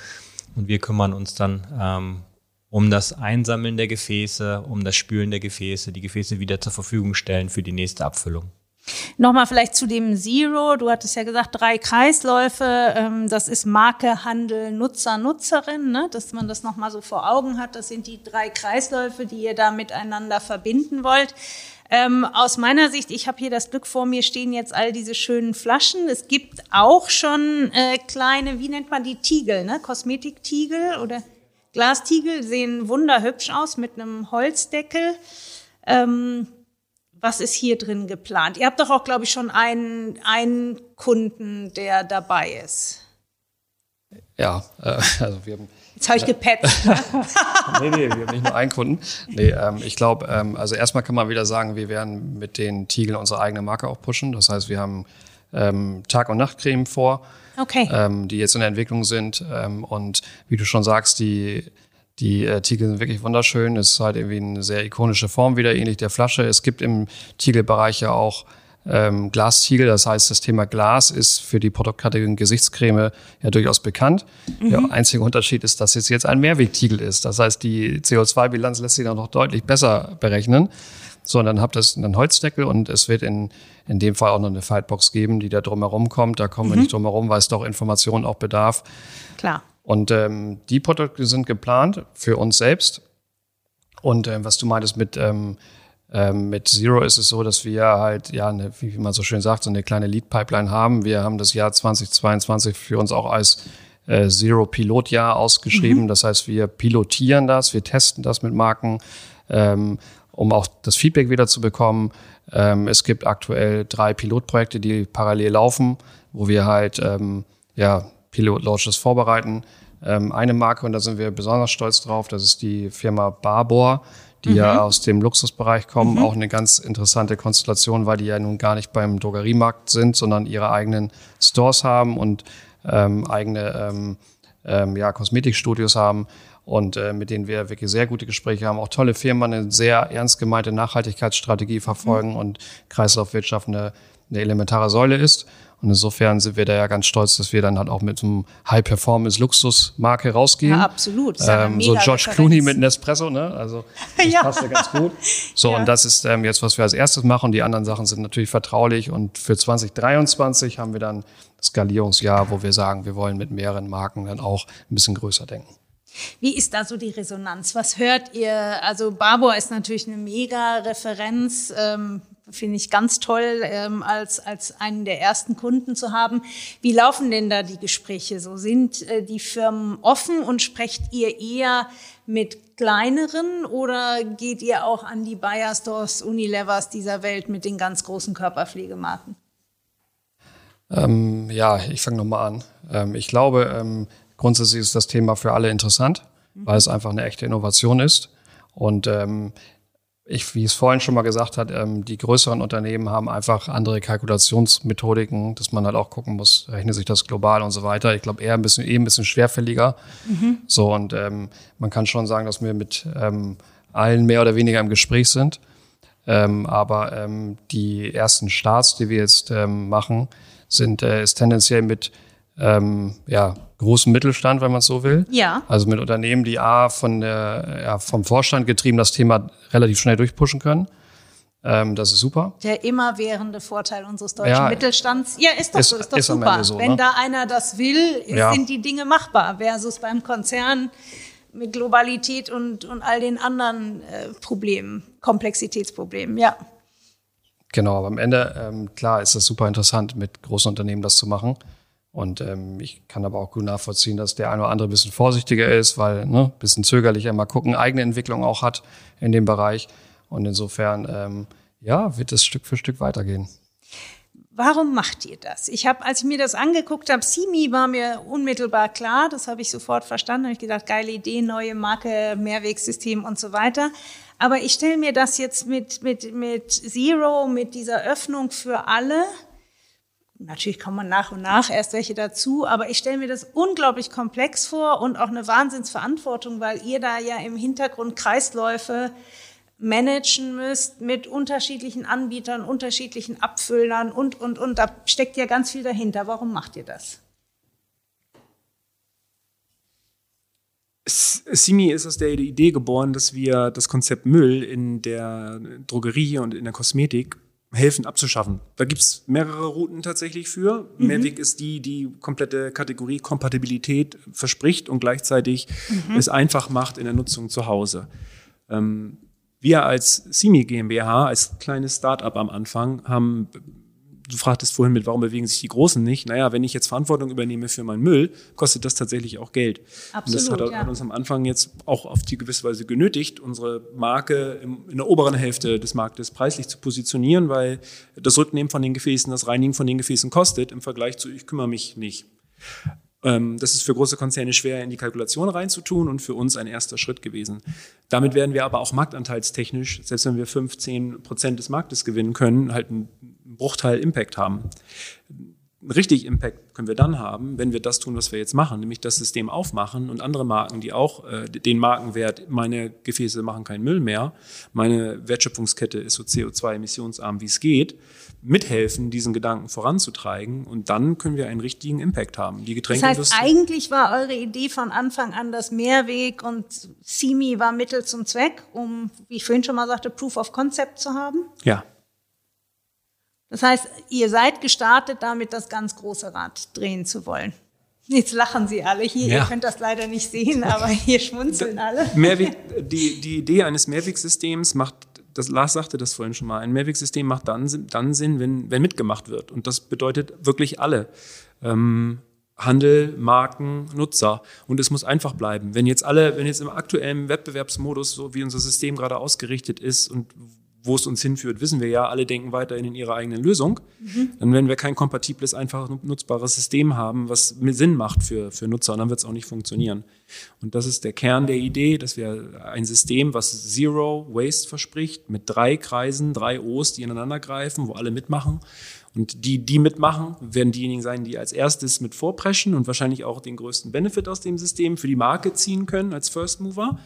C: Und wir kümmern uns dann ähm, um das Einsammeln der Gefäße, um das Spülen der Gefäße, die Gefäße wieder zur Verfügung stellen für die nächste Abfüllung.
A: Nochmal vielleicht zu dem Zero. Du hattest ja gesagt, drei Kreisläufe. Ähm, das ist Marke, Handel, Nutzer, Nutzerin, ne? dass man das nochmal so vor Augen hat. Das sind die drei Kreisläufe, die ihr da miteinander verbinden wollt. Ähm, aus meiner Sicht, ich habe hier das Glück vor mir stehen jetzt all diese schönen Flaschen. Es gibt auch schon äh, kleine, wie nennt man die Tiegel, ne? Kosmetiktiegel oder Glastiegel sehen wunderhübsch aus mit einem Holzdeckel. Ähm, was ist hier drin geplant? Ihr habt doch auch, glaube ich, schon einen, einen Kunden, der dabei ist.
B: Ja, äh, *laughs* also wir haben.
A: Jetzt habe ich gepetzt. *laughs*
B: nee, nee, wir haben nicht nur einen Kunden. Nee, ähm, ich glaube, ähm, also erstmal kann man wieder sagen, wir werden mit den Tiegeln unsere eigene Marke auch pushen. Das heißt, wir haben ähm, Tag- und Nachtcreme vor,
A: okay.
B: ähm, die jetzt in der Entwicklung sind. Ähm, und wie du schon sagst, die die äh, Tiegel sind wirklich wunderschön. Es ist halt irgendwie eine sehr ikonische Form wieder, ähnlich der Flasche. Es gibt im Tiegelbereich ja auch ähm, Glastiegel. Das heißt, das Thema Glas ist für die Produktkategorie Gesichtscreme ja durchaus bekannt. Mhm. Der einzige Unterschied ist, dass es jetzt ein Mehrwegtiegel ist. Das heißt, die CO2-Bilanz lässt sich dann noch deutlich besser berechnen. So, und dann habt ihr einen Holzdeckel und es wird in, in dem Fall auch noch eine Fightbox geben, die da drumherum kommt. Da kommen mhm. wir nicht drumherum, weil es doch Informationen auch bedarf.
A: Klar.
B: Und ähm, die Produkte sind geplant für uns selbst. Und ähm, was du meintest mit, ähm, ähm, mit Zero ist es so, dass wir halt, ja, eine, wie man so schön sagt, so eine kleine Lead-Pipeline haben. Wir haben das Jahr 2022 für uns auch als äh, Zero-Pilot-Jahr ausgeschrieben. Mhm. Das heißt, wir pilotieren das, wir testen das mit Marken, ähm, um auch das Feedback wieder zu bekommen. Ähm, es gibt aktuell drei Pilotprojekte, die parallel laufen, wo wir halt ähm, ja, Pilot-Launches vorbereiten. Ähm, eine Marke, und da sind wir besonders stolz drauf, das ist die Firma Barbour, die mhm. ja aus dem Luxusbereich kommen. Mhm. Auch eine ganz interessante Konstellation, weil die ja nun gar nicht beim Drogeriemarkt sind, sondern ihre eigenen Stores haben und ähm, eigene ähm, ähm, ja, Kosmetikstudios haben und äh, mit denen wir wirklich sehr gute Gespräche haben. Auch tolle Firmen, eine sehr ernst gemeinte Nachhaltigkeitsstrategie verfolgen mhm. und Kreislaufwirtschaft eine, eine elementare Säule ist. Und insofern sind wir da ja ganz stolz, dass wir dann halt auch mit so einem High-Performance-Luxus-Marke rausgehen. Ja,
A: absolut.
B: Ähm, so George Referenz. Clooney mit Nespresso, ne? Also *laughs* das ja. passt ja ganz gut. *laughs* So, ja. und das ist ähm, jetzt, was wir als erstes machen. Die anderen Sachen sind natürlich vertraulich. Und für 2023 haben wir dann Skalierungsjahr, wo wir sagen, wir wollen mit mehreren Marken dann auch ein bisschen größer denken.
A: Wie ist da so die Resonanz? Was hört ihr? Also Barbour ist natürlich eine mega Referenz. Ähm, finde ich ganz toll, ähm, als, als einen der ersten Kunden zu haben. Wie laufen denn da die Gespräche so? Sind äh, die Firmen offen und sprecht ihr eher mit kleineren oder geht ihr auch an die Bayer Stores, Unilevers dieser Welt mit den ganz großen Körperpflegemarken?
B: Ähm, ja, ich fange nochmal an. Ähm, ich glaube, ähm, grundsätzlich ist das Thema für alle interessant. weil es einfach eine echte Innovation ist. Und ähm, ich, wie es vorhin schon mal gesagt hat, ähm, die größeren Unternehmen haben einfach andere Kalkulationsmethodiken, dass man halt auch gucken muss, rechnet sich das global und so weiter. Ich glaube eher ein bisschen, eh ein bisschen schwerfälliger. Mhm. So und ähm, man kann schon sagen, dass wir mit ähm, allen mehr oder weniger im Gespräch sind. Ähm, aber ähm, die ersten Starts, die wir jetzt ähm, machen, sind äh, ist tendenziell mit ähm, ja, großen Mittelstand, wenn man es so will.
A: Ja.
B: Also mit Unternehmen, die A von der, ja, vom Vorstand getrieben das Thema relativ schnell durchpushen können. Ähm, das ist super.
A: Der immerwährende Vorteil unseres deutschen ja, Mittelstands. Ja, ist doch
B: ist,
A: so, ist doch
B: ist
A: super.
B: So,
A: Wenn
B: ne?
A: da einer das will,
B: Ja.
A: sind die Dinge machbar. Versus beim Konzern mit Globalität und, und all den anderen äh, Problemen, Komplexitätsproblemen. Ja.
B: Genau, aber am Ende, ähm, klar, ist es super interessant, mit großen Unternehmen das zu machen. Und ähm, ich kann aber auch gut nachvollziehen, dass der eine oder andere ein bisschen vorsichtiger ist, weil ne, ein bisschen zögerlicher mal gucken, eigene Entwicklung auch hat in dem Bereich. Und insofern, ähm, ja, wird es Stück für Stück weitergehen.
A: Warum macht ihr das? Ich habe, als ich mir das angeguckt habe, Simi war mir unmittelbar klar, das habe ich sofort verstanden. Habe ich gedacht, geile Idee, neue Marke, Mehrwegsystem und so weiter. Aber ich stelle mir das jetzt mit, mit, mit Zero, mit dieser Öffnung für alle, natürlich kommen nach und nach erst welche dazu, aber ich stelle mir das unglaublich komplex vor und auch eine Wahnsinnsverantwortung, weil ihr da ja im Hintergrund Kreisläufe managen müsst mit unterschiedlichen Anbietern, unterschiedlichen Abfüllern und, und, und. Da steckt ja ganz viel dahinter. Warum macht ihr das?
D: Simi ist aus der Idee geboren, dass wir das Konzept Müll in der Drogerie und in der Kosmetik helfen abzuschaffen. Da gibt's mehrere Routen tatsächlich für. Mehrweg ist die, die komplette Kategorie Kompatibilität verspricht und gleichzeitig es einfach macht in der Nutzung zu Hause. Ähm, wir als Simi GmbH, als kleines Start-up am Anfang, haben, du fragtest vorhin mit, warum bewegen sich die Großen nicht? Naja, wenn ich jetzt Verantwortung übernehme für meinen Müll, kostet das tatsächlich auch Geld. und das
A: Absolut,
D: hat,
A: ja.
D: hat uns am Anfang jetzt auch auf die gewisse Weise genötigt, unsere Marke im, in der oberen Hälfte des Marktes preislich zu positionieren, weil das Rücknehmen von den Gefäßen, das Reinigen von den Gefäßen kostet im Vergleich zu ich kümmere mich nicht. Ähm, das ist für große Konzerne schwer in die Kalkulation reinzutun und für uns ein erster Schritt gewesen. Damit werden wir aber auch marktanteilstechnisch, selbst wenn wir 15 Prozent des Marktes gewinnen können, halt einen Bruchteil Impact haben. Richtig Impact können wir dann haben, wenn wir das tun, was wir jetzt machen, nämlich das System aufmachen und andere Marken, die auch äh, den Markenwert, meine Gefäße machen keinen Müll mehr, meine Wertschöpfungskette ist so CO2-emissionsarm, wie es geht, mithelfen, diesen Gedanken voranzutreiben und dann können wir einen richtigen Impact haben. Die
A: Das heißt, eigentlich war eure Idee von Anfang an, dass Mehrweg und Simi war Mittel zum Zweck, um, wie ich vorhin schon mal sagte, Proof of Concept zu haben.
D: ja,
A: Das heißt, ihr seid gestartet, damit das ganz große Rad drehen zu wollen. Jetzt lachen sie alle hier, ihr
C: Ja.
A: könnt das leider nicht sehen, aber *laughs* hier schmunzeln alle.
D: Mehrweg, die, die Idee eines Mehrwegsystems macht, das Lars sagte das vorhin schon mal, ein Mehrwegsystem macht dann, Sinn- dann Sinn, wenn, wenn mitgemacht wird. Und das bedeutet wirklich alle. Ähm, Handel, Marken, Nutzer. Und es muss einfach bleiben. Wenn jetzt alle, wenn jetzt im aktuellen Wettbewerbsmodus, so wie unser System gerade ausgerichtet ist und wo es uns hinführt, wissen wir ja, alle denken weiterhin in ihrer eigenen Lösung. Dann werden wir kein kompatibles, einfach nutzbares System haben, was Sinn macht für, für Nutzer. Und dann wird es auch nicht funktionieren. Und das ist der Kern der Idee, dass wir ein System, was Zero Waste verspricht, mit drei Kreisen, drei O's, die ineinander greifen, wo alle mitmachen. Und die, die mitmachen, werden diejenigen sein, die als erstes mit vorpreschen und wahrscheinlich auch den größten Benefit aus dem System für die Marke ziehen können als First Mover.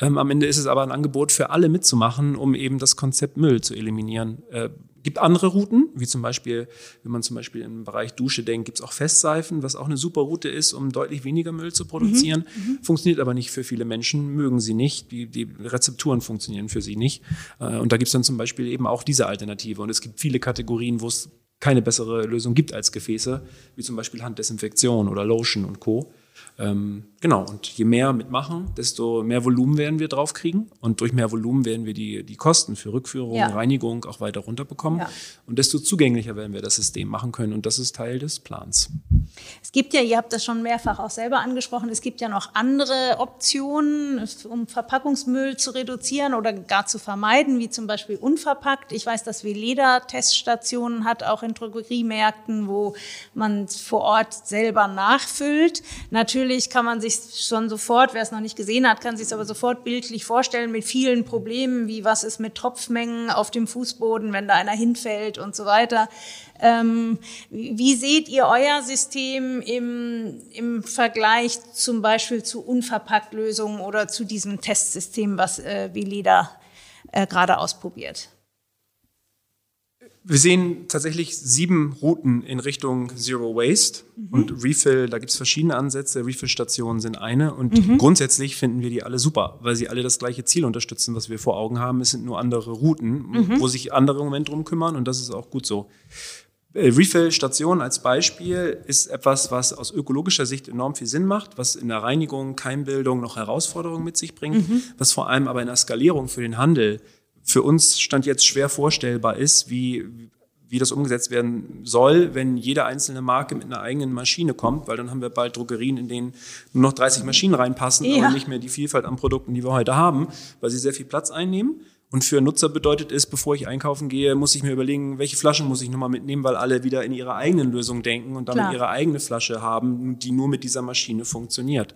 D: Ähm, am Ende ist es aber ein Angebot für alle mitzumachen, um eben das Konzept Müll zu eliminieren. Äh, gibt andere Routen, wie zum Beispiel, wenn man zum Beispiel im Bereich Dusche denkt, gibt es auch Festseifen, was auch eine super Route ist, um deutlich weniger Müll zu produzieren. Funktioniert aber nicht für viele Menschen, mögen sie nicht. Die, die Rezepturen funktionieren für sie nicht. Äh, und da gibt es dann zum Beispiel eben auch diese Alternative. Und es gibt viele Kategorien, wo es keine bessere Lösung gibt als Gefäße, wie zum Beispiel Handdesinfektion oder Lotion und Co. Ähm, genau, und je mehr mitmachen, desto mehr Volumen werden wir draufkriegen. Und durch mehr Volumen werden wir die, die Kosten für Rückführung,
A: Ja.
D: Reinigung auch weiter runterbekommen.
A: Ja.
D: Und desto zugänglicher werden wir das System machen können. Und das ist Teil des Plans.
A: Es gibt ja, ihr habt das schon mehrfach auch selber angesprochen, es gibt ja noch andere Optionen, um Verpackungsmüll zu reduzieren oder gar zu vermeiden, wie zum Beispiel unverpackt. Ich weiß, dass Veleda Teststationen hat, auch in Drogeriemärkten, wo man vor Ort selber nachfüllt. Natürlich kann man sich schon sofort, wer es noch nicht gesehen hat, kann sich es aber sofort bildlich vorstellen mit vielen Problemen, wie was ist mit Tropfmengen auf dem Fußboden, wenn da einer hinfällt und so weiter. Ähm, wie seht ihr euer System im, im Vergleich zum Beispiel zu Unverpackt-Lösungen oder zu diesem Testsystem, was äh, Veleda äh, gerade ausprobiert?
D: Wir sehen tatsächlich sieben Routen in Richtung Zero Waste mhm. und Refill, da gibt es verschiedene Ansätze. Refill-Stationen sind eine und mhm. grundsätzlich finden wir die alle super, weil sie alle das gleiche Ziel unterstützen, was wir vor Augen haben. Es sind nur andere Routen, mhm. wo sich andere im Moment drum kümmern und das ist auch gut so. Äh, Refill-Station als Beispiel ist etwas, was aus ökologischer Sicht enorm viel Sinn macht, was in der Reinigung, Keimbildung noch Herausforderungen mit sich bringt, mhm. was vor allem aber in der Skalierung für den Handel für uns stand jetzt schwer vorstellbar ist, wie, wie das umgesetzt werden soll, wenn jede einzelne Marke mit einer eigenen Maschine kommt, weil dann haben wir bald Drogerien, in denen nur noch 30 Maschinen reinpassen ja. und nicht mehr die Vielfalt an Produkten, die wir heute haben, weil sie sehr viel Platz einnehmen. Und für Nutzer bedeutet es, bevor ich einkaufen gehe, muss ich mir überlegen, welche Flaschen muss ich nochmal mitnehmen, weil alle wieder in ihre eigenen Lösung denken und dann Klar. ihre eigene Flasche haben, die nur mit dieser Maschine funktioniert.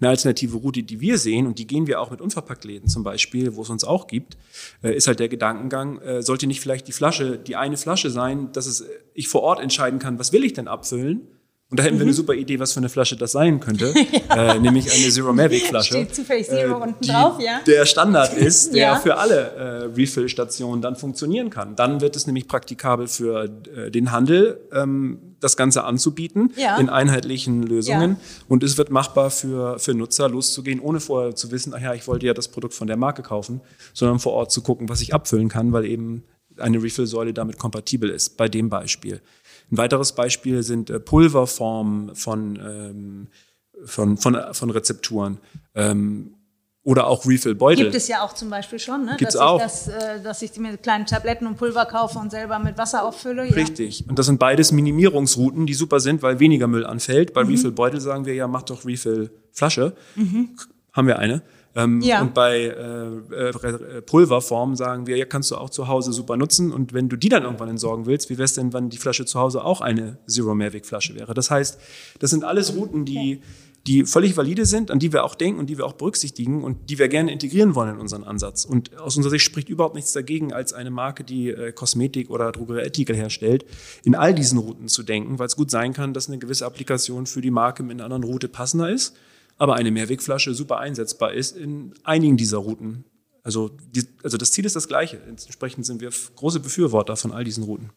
D: Eine alternative Route, die wir sehen, und die gehen wir auch mit Unverpacktläden zum Beispiel, wo es uns auch gibt, äh, ist halt der Gedankengang, äh, sollte nicht vielleicht die Flasche, die eine Flasche sein, dass es, ich vor Ort entscheiden kann, was will ich denn abfüllen? Und da hätten mhm. wir eine mhm. super Idee, was für eine Flasche das sein könnte, *laughs* ja. äh, nämlich eine Zero Mavic Flasche.
A: Steht zufällig Zero äh, unten drauf, ja.
D: Der Standard ist, *laughs* der ja. für alle äh, Refill-Stationen dann funktionieren kann. Dann wird es nämlich praktikabel für äh, den Handel, ähm, das Ganze anzubieten ja. in einheitlichen Lösungen. Ja. Und es wird machbar für, für Nutzer loszugehen, ohne vorher zu wissen, ach ja, ich wollte ja das Produkt von der Marke kaufen, sondern vor Ort zu gucken, was ich abfüllen kann, weil eben eine Refill-Säule damit kompatibel ist, bei dem Beispiel. Ein weiteres Beispiel sind äh, Pulverformen von, ähm, von, von, von Rezepturen. Ähm, oder auch Refill-Beutel.
A: Gibt es ja auch zum Beispiel schon, ne?
D: Gibt's dass, auch.
A: Ich das, äh, dass ich mir kleine Tabletten und Pulver kaufe und selber mit Wasser auffülle.
D: Ja. Richtig. Und das sind beides Minimierungsrouten, die super sind, weil weniger Müll anfällt. Bei mhm. Refill-Beutel sagen wir ja, mach doch Refill-Flasche. Mhm. Haben wir eine. Ähm, ja. Und bei äh, äh, Pulverform sagen wir, ja, kannst du auch zu Hause super nutzen. Und wenn du die dann irgendwann entsorgen willst, wie wäre es denn, wenn die Flasche zu Hause auch eine Zero Mavic Flasche wäre? Das heißt, das sind alles Routen, die, die völlig valide sind, an die wir auch denken und die wir auch berücksichtigen und die wir gerne integrieren wollen in unseren Ansatz. Und aus unserer Sicht spricht überhaupt nichts dagegen, als eine Marke, die äh, Kosmetik oder Drogerieartikel herstellt, in all diesen Routen zu denken, weil es gut sein kann, dass eine gewisse Applikation für die Marke mit einer anderen Route passender ist aber eine Mehrwegflasche super einsetzbar ist in einigen dieser Routen. Also, die, also das Ziel ist das gleiche. Entsprechend sind wir große Befürworter von all diesen Routen.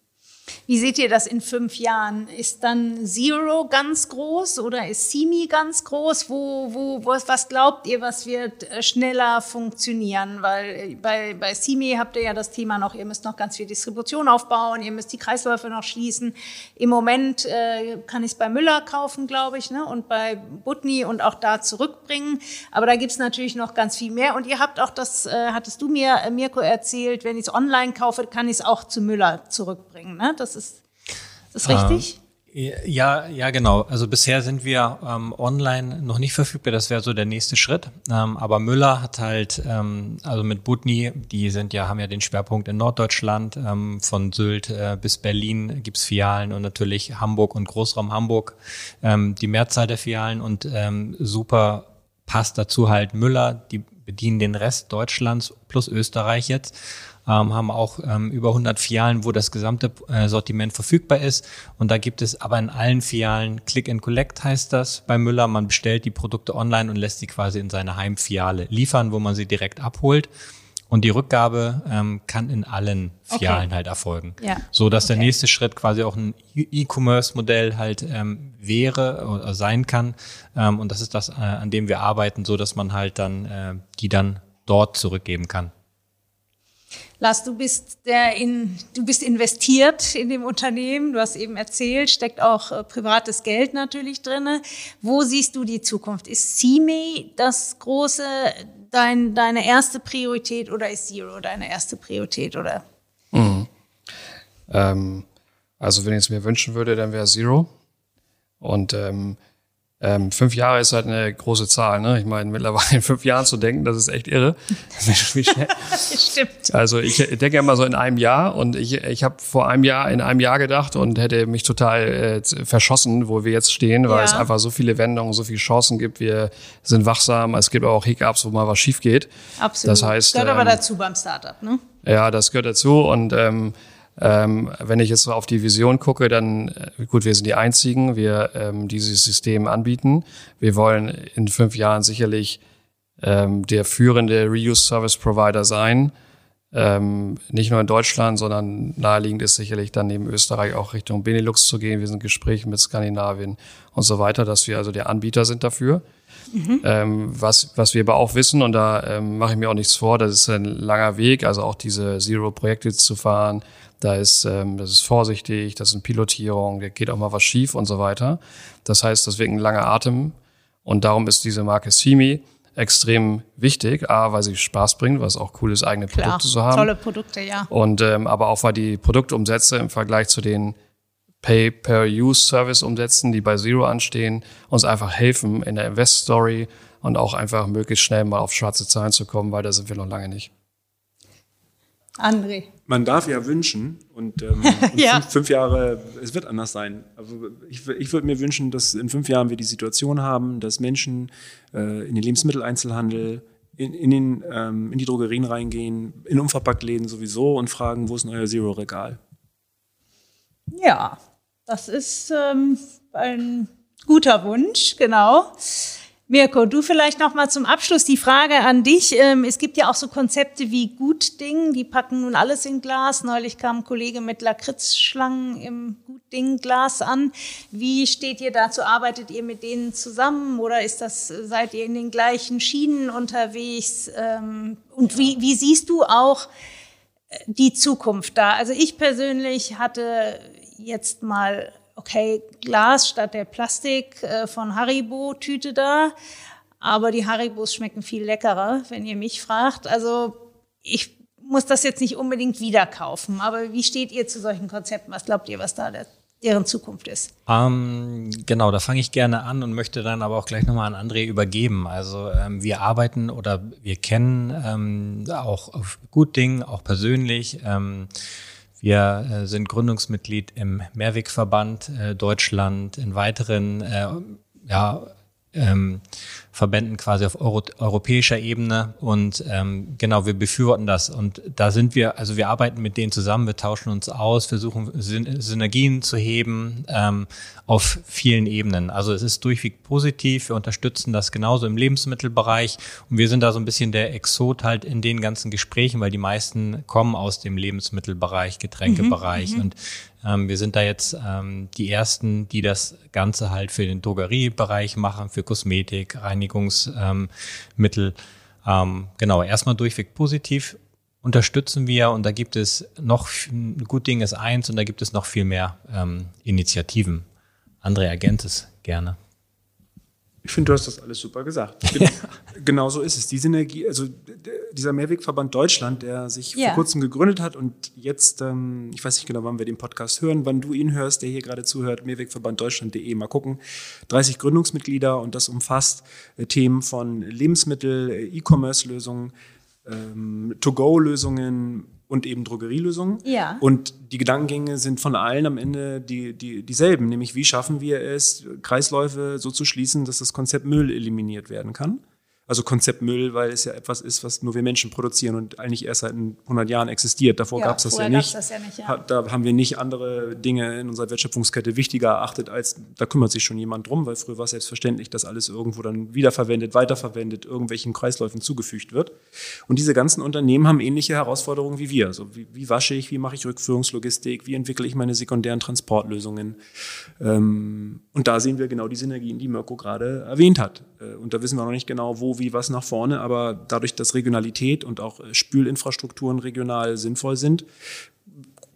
A: Wie seht ihr das in fünf Jahren? Ist dann Zero ganz groß oder ist Simi ganz groß? Wo, wo, was glaubt ihr, was wird äh, schneller funktionieren? Weil äh, bei, bei Simi habt ihr ja das Thema noch, ihr müsst noch ganz viel Distribution aufbauen, ihr müsst die Kreisläufe noch schließen. Im Moment äh, kann ich es bei Müller kaufen, glaube ich, ne? und bei Butni und auch da zurückbringen. Aber da gibt's natürlich noch ganz viel mehr. Und ihr habt auch das, äh, hattest du mir, äh, Mirko, erzählt, wenn ich es online kaufe, kann ich es auch zu Müller zurückbringen. Ne? Das ist, ist richtig?
C: Äh, ja, ja, genau. Also bisher sind wir ähm, online noch nicht verfügbar. Das wäre so der nächste Schritt. Ähm, aber Müller hat halt, ähm, also mit Butni, die sind ja, haben ja den Schwerpunkt in Norddeutschland. Ähm, von Sylt äh, bis Berlin gibt's Filialen und natürlich Hamburg und Großraum Hamburg ähm, die Mehrzahl der Filialen und ähm, super passt dazu halt Müller, die bedienen den Rest Deutschlands plus Österreich jetzt ähm, haben auch ähm, über 100 Filialen, wo das gesamte äh, Sortiment verfügbar ist. Und da gibt es aber in allen Filialen Click and Collect heißt das bei Müller. Man bestellt die Produkte online und lässt sie quasi in seine Heimfiliale liefern, wo man sie direkt abholt. Und die Rückgabe ähm, kann in allen Filialen okay. halt erfolgen. Ja. So dass okay. der nächste Schritt quasi auch ein E-Commerce-Modell halt ähm, wäre oder sein kann. Ähm, und das ist das, äh, an dem wir arbeiten, so dass man halt dann äh, die dann dort zurückgeben kann.
A: Lars, du bist der in, du bist investiert in dem Unternehmen. Du hast eben erzählt, steckt auch äh, privates Geld natürlich drinne. Wo siehst du die Zukunft? Ist CME das große, dein, deine erste Priorität oder ist Zero deine erste Priorität oder?
B: Mhm. Ähm, also wenn ich es mir wünschen würde, dann wäre Zero. Und ähm, ähm, fünf Jahre ist halt eine große Zahl. Ne? Ich meine, mittlerweile in fünf Jahren zu denken, das ist echt irre. Wie schnell. *laughs* Stimmt. Also ich denke immer so in einem Jahr und ich, ich habe vor einem Jahr in einem Jahr gedacht und hätte mich total äh, verschossen, wo wir jetzt stehen, weil ja. es einfach so viele Wendungen, so viele Chancen gibt. Wir sind wachsam. Es gibt auch Hiccups, wo mal was schief geht.
A: Absolut. Das heißt, gehört aber ähm, dazu beim Startup, ne?
B: Ja, das gehört dazu und ähm, ähm, wenn ich jetzt auf die Vision gucke, dann äh, gut, wir sind die einzigen, wir ähm, dieses System anbieten. Wir wollen in fünf Jahren sicherlich ähm, der führende Reuse Service Provider sein. Ähm, nicht nur in Deutschland, sondern naheliegend ist sicherlich dann neben Österreich auch Richtung Benelux zu gehen. Wir sind in Gesprächen mit Skandinavien und so weiter, dass wir also der Anbieter sind dafür. Mhm. Ähm, was, was wir aber auch wissen, und da ähm, mache ich mir auch nichts vor, das ist ein langer Weg, also auch diese Zero-Projekte zu fahren, da ist, ähm, das ist vorsichtig, das ist eine Pilotierung, da geht auch mal was schief und so weiter. Das heißt, das wird ein langer Atem und darum ist diese Marke Simi extrem wichtig. A, weil sie Spaß bringt, es auch cool ist, eigene Klar, Produkte zu haben.
A: Tolle Produkte, ja.
B: Und ähm, aber auch weil die Produktumsätze im Vergleich zu den Pay-per-Use-Service-Umsätzen, die bei Zero anstehen, uns einfach helfen in der Invest-Story und auch einfach möglichst schnell mal auf schwarze Zahlen zu kommen, weil da sind wir noch lange nicht.
A: André.
D: Man darf ja wünschen und ähm, *laughs* ja. fünf, fünf, Jahre, es wird anders sein. Also ich, ich würde mir wünschen, dass in fünf Jahren wir die Situation haben, dass Menschen äh, in den Lebensmitteleinzelhandel, in, in, den, ähm, in die Drogerien reingehen, in Unverpacktläden sowieso und fragen, wo ist ein euer Zero-Regal?
A: Ja, das ist ähm, ein guter Wunsch, genau. Mirko, du vielleicht noch mal zum Abschluss die Frage an dich. Ähm, es gibt ja auch so Konzepte wie Gutding, die packen nun alles in Glas. Neulich kam ein Kollege mit Lakritzschlangen im Gutding-Glas an. Wie steht ihr dazu? Arbeitet ihr mit denen zusammen oder ist das, seid ihr in den gleichen Schienen unterwegs? Ähm, und wie, wie siehst du auch äh, die Zukunft da? Also ich persönlich hatte jetzt mal okay, Glas statt der Plastik äh, von Haribo-Tüte da. Aber die Haribos schmecken viel leckerer, wenn ihr mich fragt. Also ich muss das jetzt nicht unbedingt wieder kaufen. Aber wie steht ihr zu solchen Konzepten? Was glaubt ihr, was da der, deren Zukunft ist?
C: Ähm, genau, da fange ich gerne an und möchte dann aber auch gleich nochmal an André übergeben. Also ähm, wir arbeiten oder wir kennen ähm, auch auf Gutding, auch persönlich. Ähm, wir äh, sind Gründungsmitglied im Mehrwegverband äh, Deutschland, in weiteren äh, ja, ähm, Verbänden quasi auf Euro europäischer Ebene. Und ähm, genau, wir befürworten das. Und da sind wir, also wir arbeiten mit denen zusammen, wir tauschen uns aus, versuchen Syn Synergien zu heben ähm, auf vielen Ebenen. Also es ist durchweg positiv. Wir unterstützen das genauso im Lebensmittelbereich. Und wir sind da so ein bisschen der Exot halt in den ganzen Gesprächen, weil die meisten kommen aus dem Lebensmittelbereich, Getränkebereich. Mhm, und ähm, wir sind da jetzt ähm, die Ersten, die das Ganze halt für den Drogeriebereich machen, für Kosmetik, Reinigungsmittel. Ähm, genau, erstmal durchweg positiv unterstützen wir und da gibt es noch, gut Ding ist eins und da gibt es noch viel mehr ähm, Initiativen. André ergänzt es gerne.
D: Ich finde, du hast das alles super gesagt. *laughs* Gen genau so ist es. Die Synergie, also dieser Mehrwegverband Deutschland, der sich ja. vor kurzem gegründet hat und jetzt, ähm, ich weiß nicht genau, wann wir den Podcast hören, wann du ihn hörst, der hier gerade zuhört, mehrwegverbanddeutschland.de, mal gucken. 30 Gründungsmitglieder und das umfasst äh, Themen von Lebensmittel, äh, E-Commerce-Lösungen, ähm, To-Go-Lösungen, und eben Drogerielösungen.
A: Ja.
D: Und die Gedankengänge sind von allen am Ende die, die, dieselben, nämlich wie schaffen wir es, Kreisläufe so zu schließen, dass das Konzept Müll eliminiert werden kann. Also Konzept Müll, weil es ja etwas ist, was nur wir Menschen produzieren und eigentlich erst seit 100 Jahren existiert. Davor ja, gab es das, ja nicht. Das ja nicht ja. Da haben wir nicht andere Dinge in unserer Wertschöpfungskette wichtiger erachtet, als da kümmert sich schon jemand drum, weil früher war es selbstverständlich, dass alles irgendwo dann wiederverwendet, weiterverwendet, irgendwelchen Kreisläufen zugefügt wird. Und diese ganzen Unternehmen haben ähnliche Herausforderungen wie wir. Also wie, wie wasche ich, wie mache ich Rückführungslogistik, wie entwickle ich meine sekundären Transportlösungen. Ähm, und da sehen wir genau die Synergien, die Mirko gerade erwähnt hat. Äh, und da wissen wir noch nicht genau, wo wie was nach vorne, aber dadurch, dass Regionalität und auch äh, Spülinfrastrukturen regional sinnvoll sind,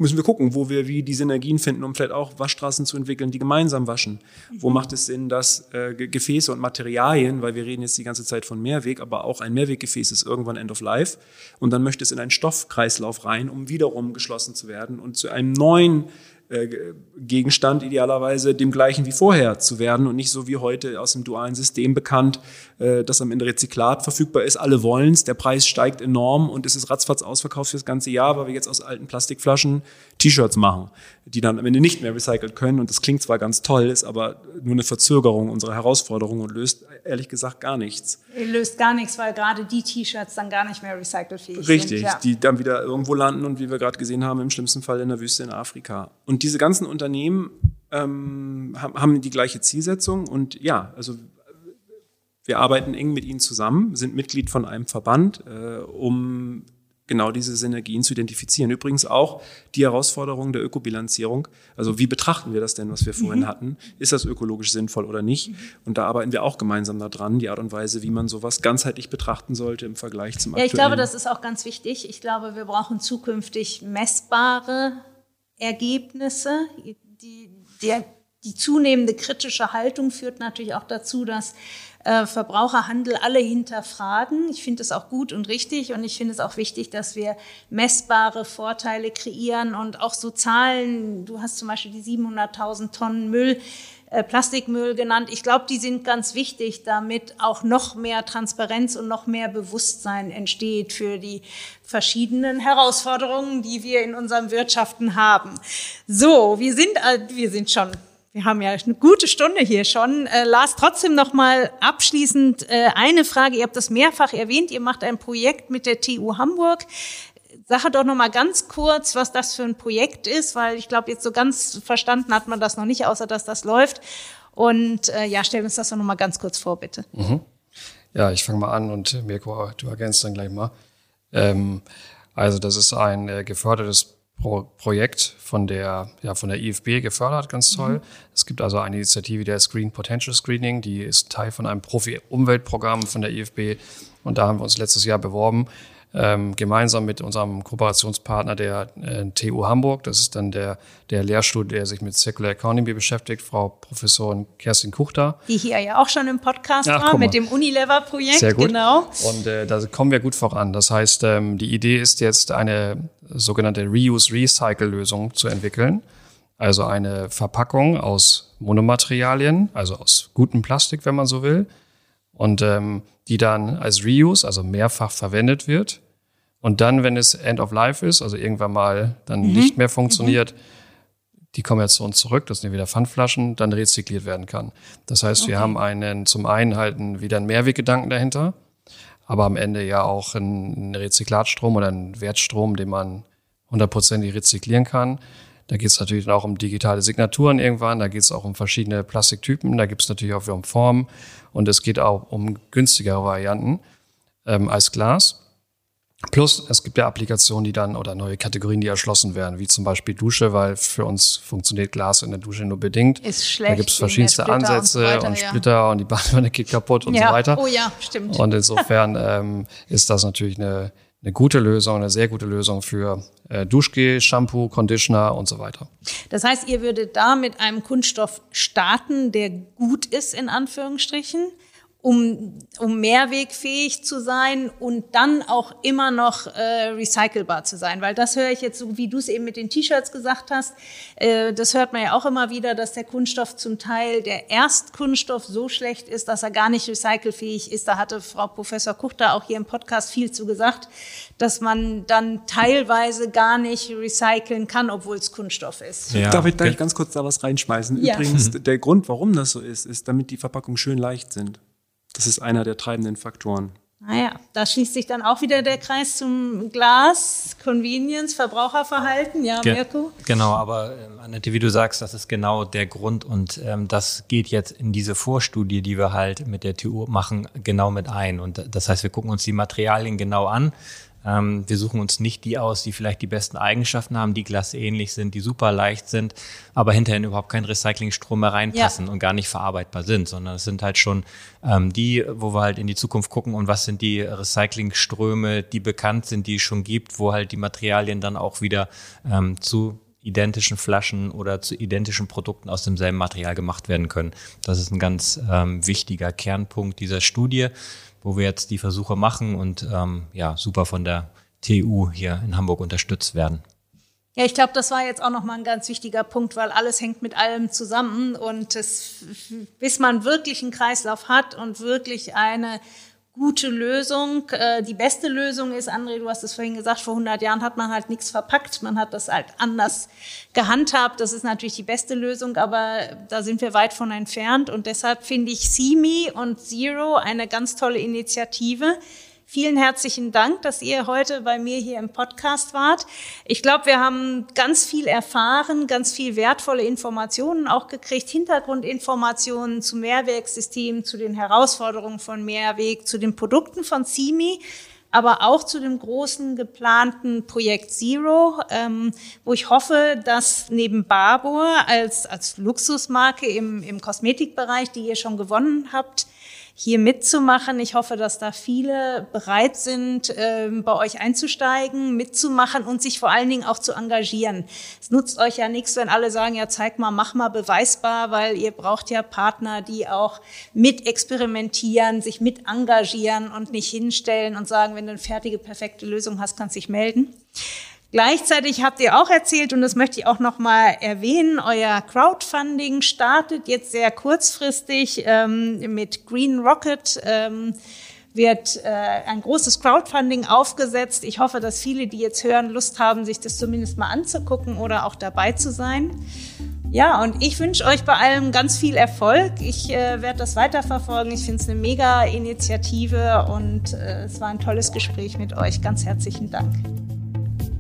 D: müssen wir gucken, wo wir wie die Synergien finden, um vielleicht auch Waschstraßen zu entwickeln, die gemeinsam waschen. Wo mhm. macht es Sinn, dass äh, Gefäße und Materialien, weil wir reden jetzt die ganze Zeit von Mehrweg, aber auch ein Mehrweggefäß ist irgendwann End of Life und dann möchte es in einen Stoffkreislauf rein, um wiederum geschlossen zu werden und zu einem neuen Gegenstand idealerweise dem gleichen wie vorher zu werden und nicht so wie heute aus dem dualen System bekannt, äh, das am Ende Rezyklat verfügbar ist. Alle wollen es, der Preis steigt enorm und es ist ratzfatz ausverkauft für das ganze Jahr, weil wir jetzt aus alten Plastikflaschen T-Shirts machen, die dann am Ende nicht mehr recycelt können. Und das klingt zwar ganz toll, ist aber nur eine Verzögerung unserer Herausforderung und löst ehrlich gesagt gar nichts.
A: Löst gar nichts, weil gerade die T-Shirts dann gar nicht mehr recycelfähig
D: Richtig,
A: sind.
D: Richtig, ja. die dann wieder irgendwo landen und wie wir gerade gesehen haben, im schlimmsten Fall in der Wüste in Afrika. Und diese ganzen Unternehmen ähm, haben die gleiche Zielsetzung und ja, also wir arbeiten eng mit ihnen zusammen, sind Mitglied von einem Verband, äh, um genau diese Synergien zu identifizieren. Übrigens auch die Herausforderung der Ökobilanzierung. Also wie betrachten wir das denn, was wir vorhin mhm. hatten? Ist das ökologisch sinnvoll oder nicht? Mhm. Und da arbeiten wir auch gemeinsam daran, die Art und Weise, wie man sowas ganzheitlich betrachten sollte im Vergleich zum
A: aktuellen. Ja, ich glaube, das ist auch ganz wichtig. Ich glaube, wir brauchen zukünftig messbare Ergebnisse. Die, der, die zunehmende kritische Haltung führt natürlich auch dazu, dass äh, Verbraucherhandel alle hinterfragen. Ich finde es auch gut und richtig und ich finde es auch wichtig, dass wir messbare Vorteile kreieren und auch so Zahlen. Du hast zum Beispiel die 700.000 Tonnen Müll äh, Plastikmüll genannt. Ich glaube, die sind ganz wichtig, damit auch noch mehr Transparenz und noch mehr Bewusstsein entsteht für die verschiedenen Herausforderungen, die wir in unserem Wirtschaften haben. So, wir sind, wir sind schon wir haben ja eine gute Stunde hier schon. Äh, Lars, trotzdem noch mal abschließend äh, eine Frage. Ihr habt das mehrfach erwähnt. Ihr macht ein Projekt mit der TU Hamburg. Sache doch noch mal ganz kurz, was das für ein Projekt ist, weil ich glaube, jetzt so ganz verstanden hat man das noch nicht, außer dass das läuft. Und äh, ja, stell uns das doch noch mal ganz kurz vor, bitte.
B: Mhm. Ja, ich fange mal an und Mirko, du ergänzt dann gleich mal. Ähm, also das ist ein äh, gefördertes Pro Projekt von der, ja, von der IFB gefördert, ganz toll. Mhm. Es gibt also eine Initiative, heißt Green Potential Screening, die ist Teil von einem Profi-Umweltprogramm von der IFB und da haben wir uns letztes Jahr beworben ähm, gemeinsam mit unserem Kooperationspartner der äh, TU Hamburg. Das ist dann der, der Lehrstuhl, der sich mit Circular Economy beschäftigt, Frau Professorin Kerstin Kuchter.
A: Die hier ja auch schon im Podcast Ach, war, mit dem Unilever-Projekt. Sehr gut. Genau.
B: Und äh, da kommen wir gut voran. Das heißt, ähm, die Idee ist jetzt eine sogenannte Reuse-Recycle-Lösung zu entwickeln. Also eine Verpackung aus Monomaterialien, also aus gutem Plastik, wenn man so will, und ähm, die dann als Reuse, also mehrfach verwendet wird. Und dann, wenn es End of Life ist, also irgendwann mal dann mhm. nicht mehr funktioniert, mhm. die kommen jetzt zu uns zurück, das sind wieder Pfandflaschen, dann rezykliert werden kann. Das heißt, okay. wir haben einen, zum einen halt einen, wieder einen Mehrweggedanken dahinter, aber am Ende ja auch einen Rezyklatstrom oder einen Wertstrom, den man hundertprozentig rezyklieren kann. Da geht es natürlich auch um digitale Signaturen irgendwann, da geht es auch um verschiedene Plastiktypen, da gibt es natürlich auch um Formen und es geht auch um günstigere Varianten ähm, als Glas. Plus, es gibt ja Applikationen, die dann oder neue Kategorien, die erschlossen werden, wie zum Beispiel Dusche, weil für uns funktioniert Glas in der Dusche nur bedingt.
A: Ist schlecht.
B: Da gibt es verschiedenste Ansätze und, weiter, und Splitter ja. und die Badewanne geht kaputt und
A: ja.
B: so weiter.
A: Oh ja, stimmt.
B: Und insofern *laughs* ähm, ist das natürlich eine, eine gute Lösung, eine sehr gute Lösung für äh, Duschgel, Shampoo, Conditioner und so weiter.
A: Das heißt, ihr würdet da mit einem Kunststoff starten, der gut ist, in Anführungsstrichen, um, um mehrwegfähig zu sein und dann auch immer noch äh, recycelbar zu sein. Weil das höre ich jetzt, so wie du es eben mit den T-Shirts gesagt hast, äh, das hört man ja auch immer wieder, dass der Kunststoff zum Teil, der Erstkunststoff so schlecht ist, dass er gar nicht recycelfähig ist. Da hatte Frau Professor Kuchter auch hier im Podcast viel zu gesagt, dass man dann teilweise gar nicht recyceln kann, obwohl es Kunststoff ist.
D: Ja. Darf ich da ganz kurz da was reinschmeißen? Ja. Übrigens, der Grund, warum das so ist, ist, damit die Verpackungen schön leicht sind. Das ist einer der treibenden Faktoren.
A: Naja, da schließt sich dann auch wieder der Kreis zum Glas, Convenience, Verbraucherverhalten, ja, Ge Mirko?
C: Genau, aber äh, Annette, wie du sagst, das ist genau der Grund und ähm, das geht jetzt in diese Vorstudie, die wir halt mit der TU machen, genau mit ein. Und das heißt, wir gucken uns die Materialien genau an, ähm, wir suchen uns nicht die aus, die vielleicht die besten Eigenschaften haben, die glassähnlich sind, die super leicht sind, aber hinterher überhaupt keinen Recyclingstrom mehr reinpassen ja. und gar nicht verarbeitbar sind, sondern es sind halt schon ähm, die, wo wir halt in die Zukunft gucken und was sind die Recyclingströme, die bekannt sind, die es schon gibt, wo halt die Materialien dann auch wieder ähm, zu identischen Flaschen oder zu identischen Produkten aus demselben Material gemacht werden können. Das ist ein ganz ähm, wichtiger Kernpunkt dieser Studie wo wir jetzt die Versuche machen und ähm, ja, super von der TU hier in Hamburg unterstützt werden.
A: Ja, ich glaube, das war jetzt auch nochmal ein ganz wichtiger Punkt, weil alles hängt mit allem zusammen und es, bis man wirklich einen Kreislauf hat und wirklich eine gute Lösung. Äh, die beste Lösung ist, André, du hast es vorhin gesagt, vor 100 Jahren hat man halt nichts verpackt, man hat das halt anders gehandhabt. Das ist natürlich die beste Lösung, aber da sind wir weit von entfernt und deshalb finde ich See und Zero eine ganz tolle Initiative Vielen herzlichen Dank, dass ihr heute bei mir hier im Podcast wart. Ich glaube, wir haben ganz viel erfahren, ganz viel wertvolle Informationen auch gekriegt, Hintergrundinformationen zu Mehrwegsystemen, zu den Herausforderungen von Mehrweg, zu den Produkten von CIMI aber auch zu dem großen geplanten Projekt Zero, ähm, wo ich hoffe, dass neben Barbour als, als Luxusmarke im, im Kosmetikbereich, die ihr schon gewonnen habt, hier mitzumachen. Ich hoffe, dass da viele bereit sind, ähm, bei euch einzusteigen, mitzumachen und sich vor allen Dingen auch zu engagieren. Es nutzt euch ja nichts, wenn alle sagen, ja, zeig mal, mach mal beweisbar, weil ihr braucht ja Partner, die auch mit experimentieren, sich mit engagieren und nicht hinstellen und sagen, wenn du eine fertige, perfekte Lösung hast, kannst du dich melden. Gleichzeitig habt ihr auch erzählt, und das möchte ich auch noch mal erwähnen, euer Crowdfunding startet jetzt sehr kurzfristig ähm, mit Green Rocket. Ähm, wird äh, ein großes Crowdfunding aufgesetzt. Ich hoffe, dass viele, die jetzt hören, Lust haben, sich das zumindest mal anzugucken oder auch dabei zu sein. Ja, und ich wünsche euch bei allem ganz viel Erfolg. Ich äh, werde das weiterverfolgen. Ich finde es eine mega Initiative und äh, es war ein tolles Gespräch mit euch. Ganz herzlichen Dank.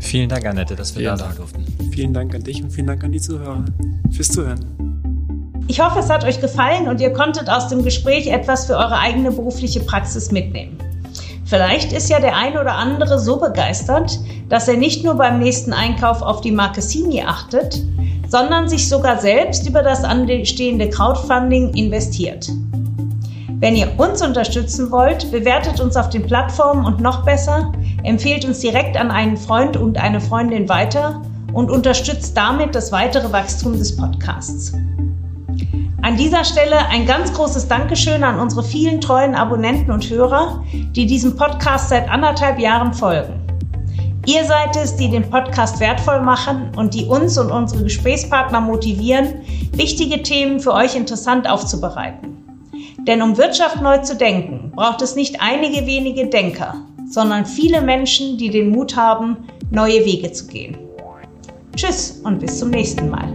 C: Vielen Dank, Annette, dass wir vielen da sein durften.
D: Vielen Dank an dich und vielen Dank an die Zuhörer fürs Zuhören.
A: Ich hoffe, es hat euch gefallen und ihr konntet aus dem Gespräch etwas für eure eigene berufliche Praxis mitnehmen. Vielleicht ist ja der ein oder andere so begeistert, dass er nicht nur beim nächsten Einkauf auf die Marke Simi achtet, sondern sich sogar selbst über das anstehende Crowdfunding investiert. Wenn ihr uns unterstützen wollt, bewertet uns auf den Plattformen und noch besser, empfehlt uns direkt an einen Freund und eine Freundin weiter und unterstützt damit das weitere Wachstum des Podcasts. An dieser Stelle ein ganz großes Dankeschön an unsere vielen treuen Abonnenten und Hörer, die diesem Podcast seit anderthalb Jahren folgen. Ihr seid es, die den Podcast wertvoll machen und die uns und unsere Gesprächspartner motivieren, wichtige Themen für euch interessant aufzubereiten. Denn um Wirtschaft neu zu denken, braucht es nicht einige wenige Denker, sondern viele Menschen, die den Mut haben, neue Wege zu gehen. Tschüss und bis zum nächsten Mal.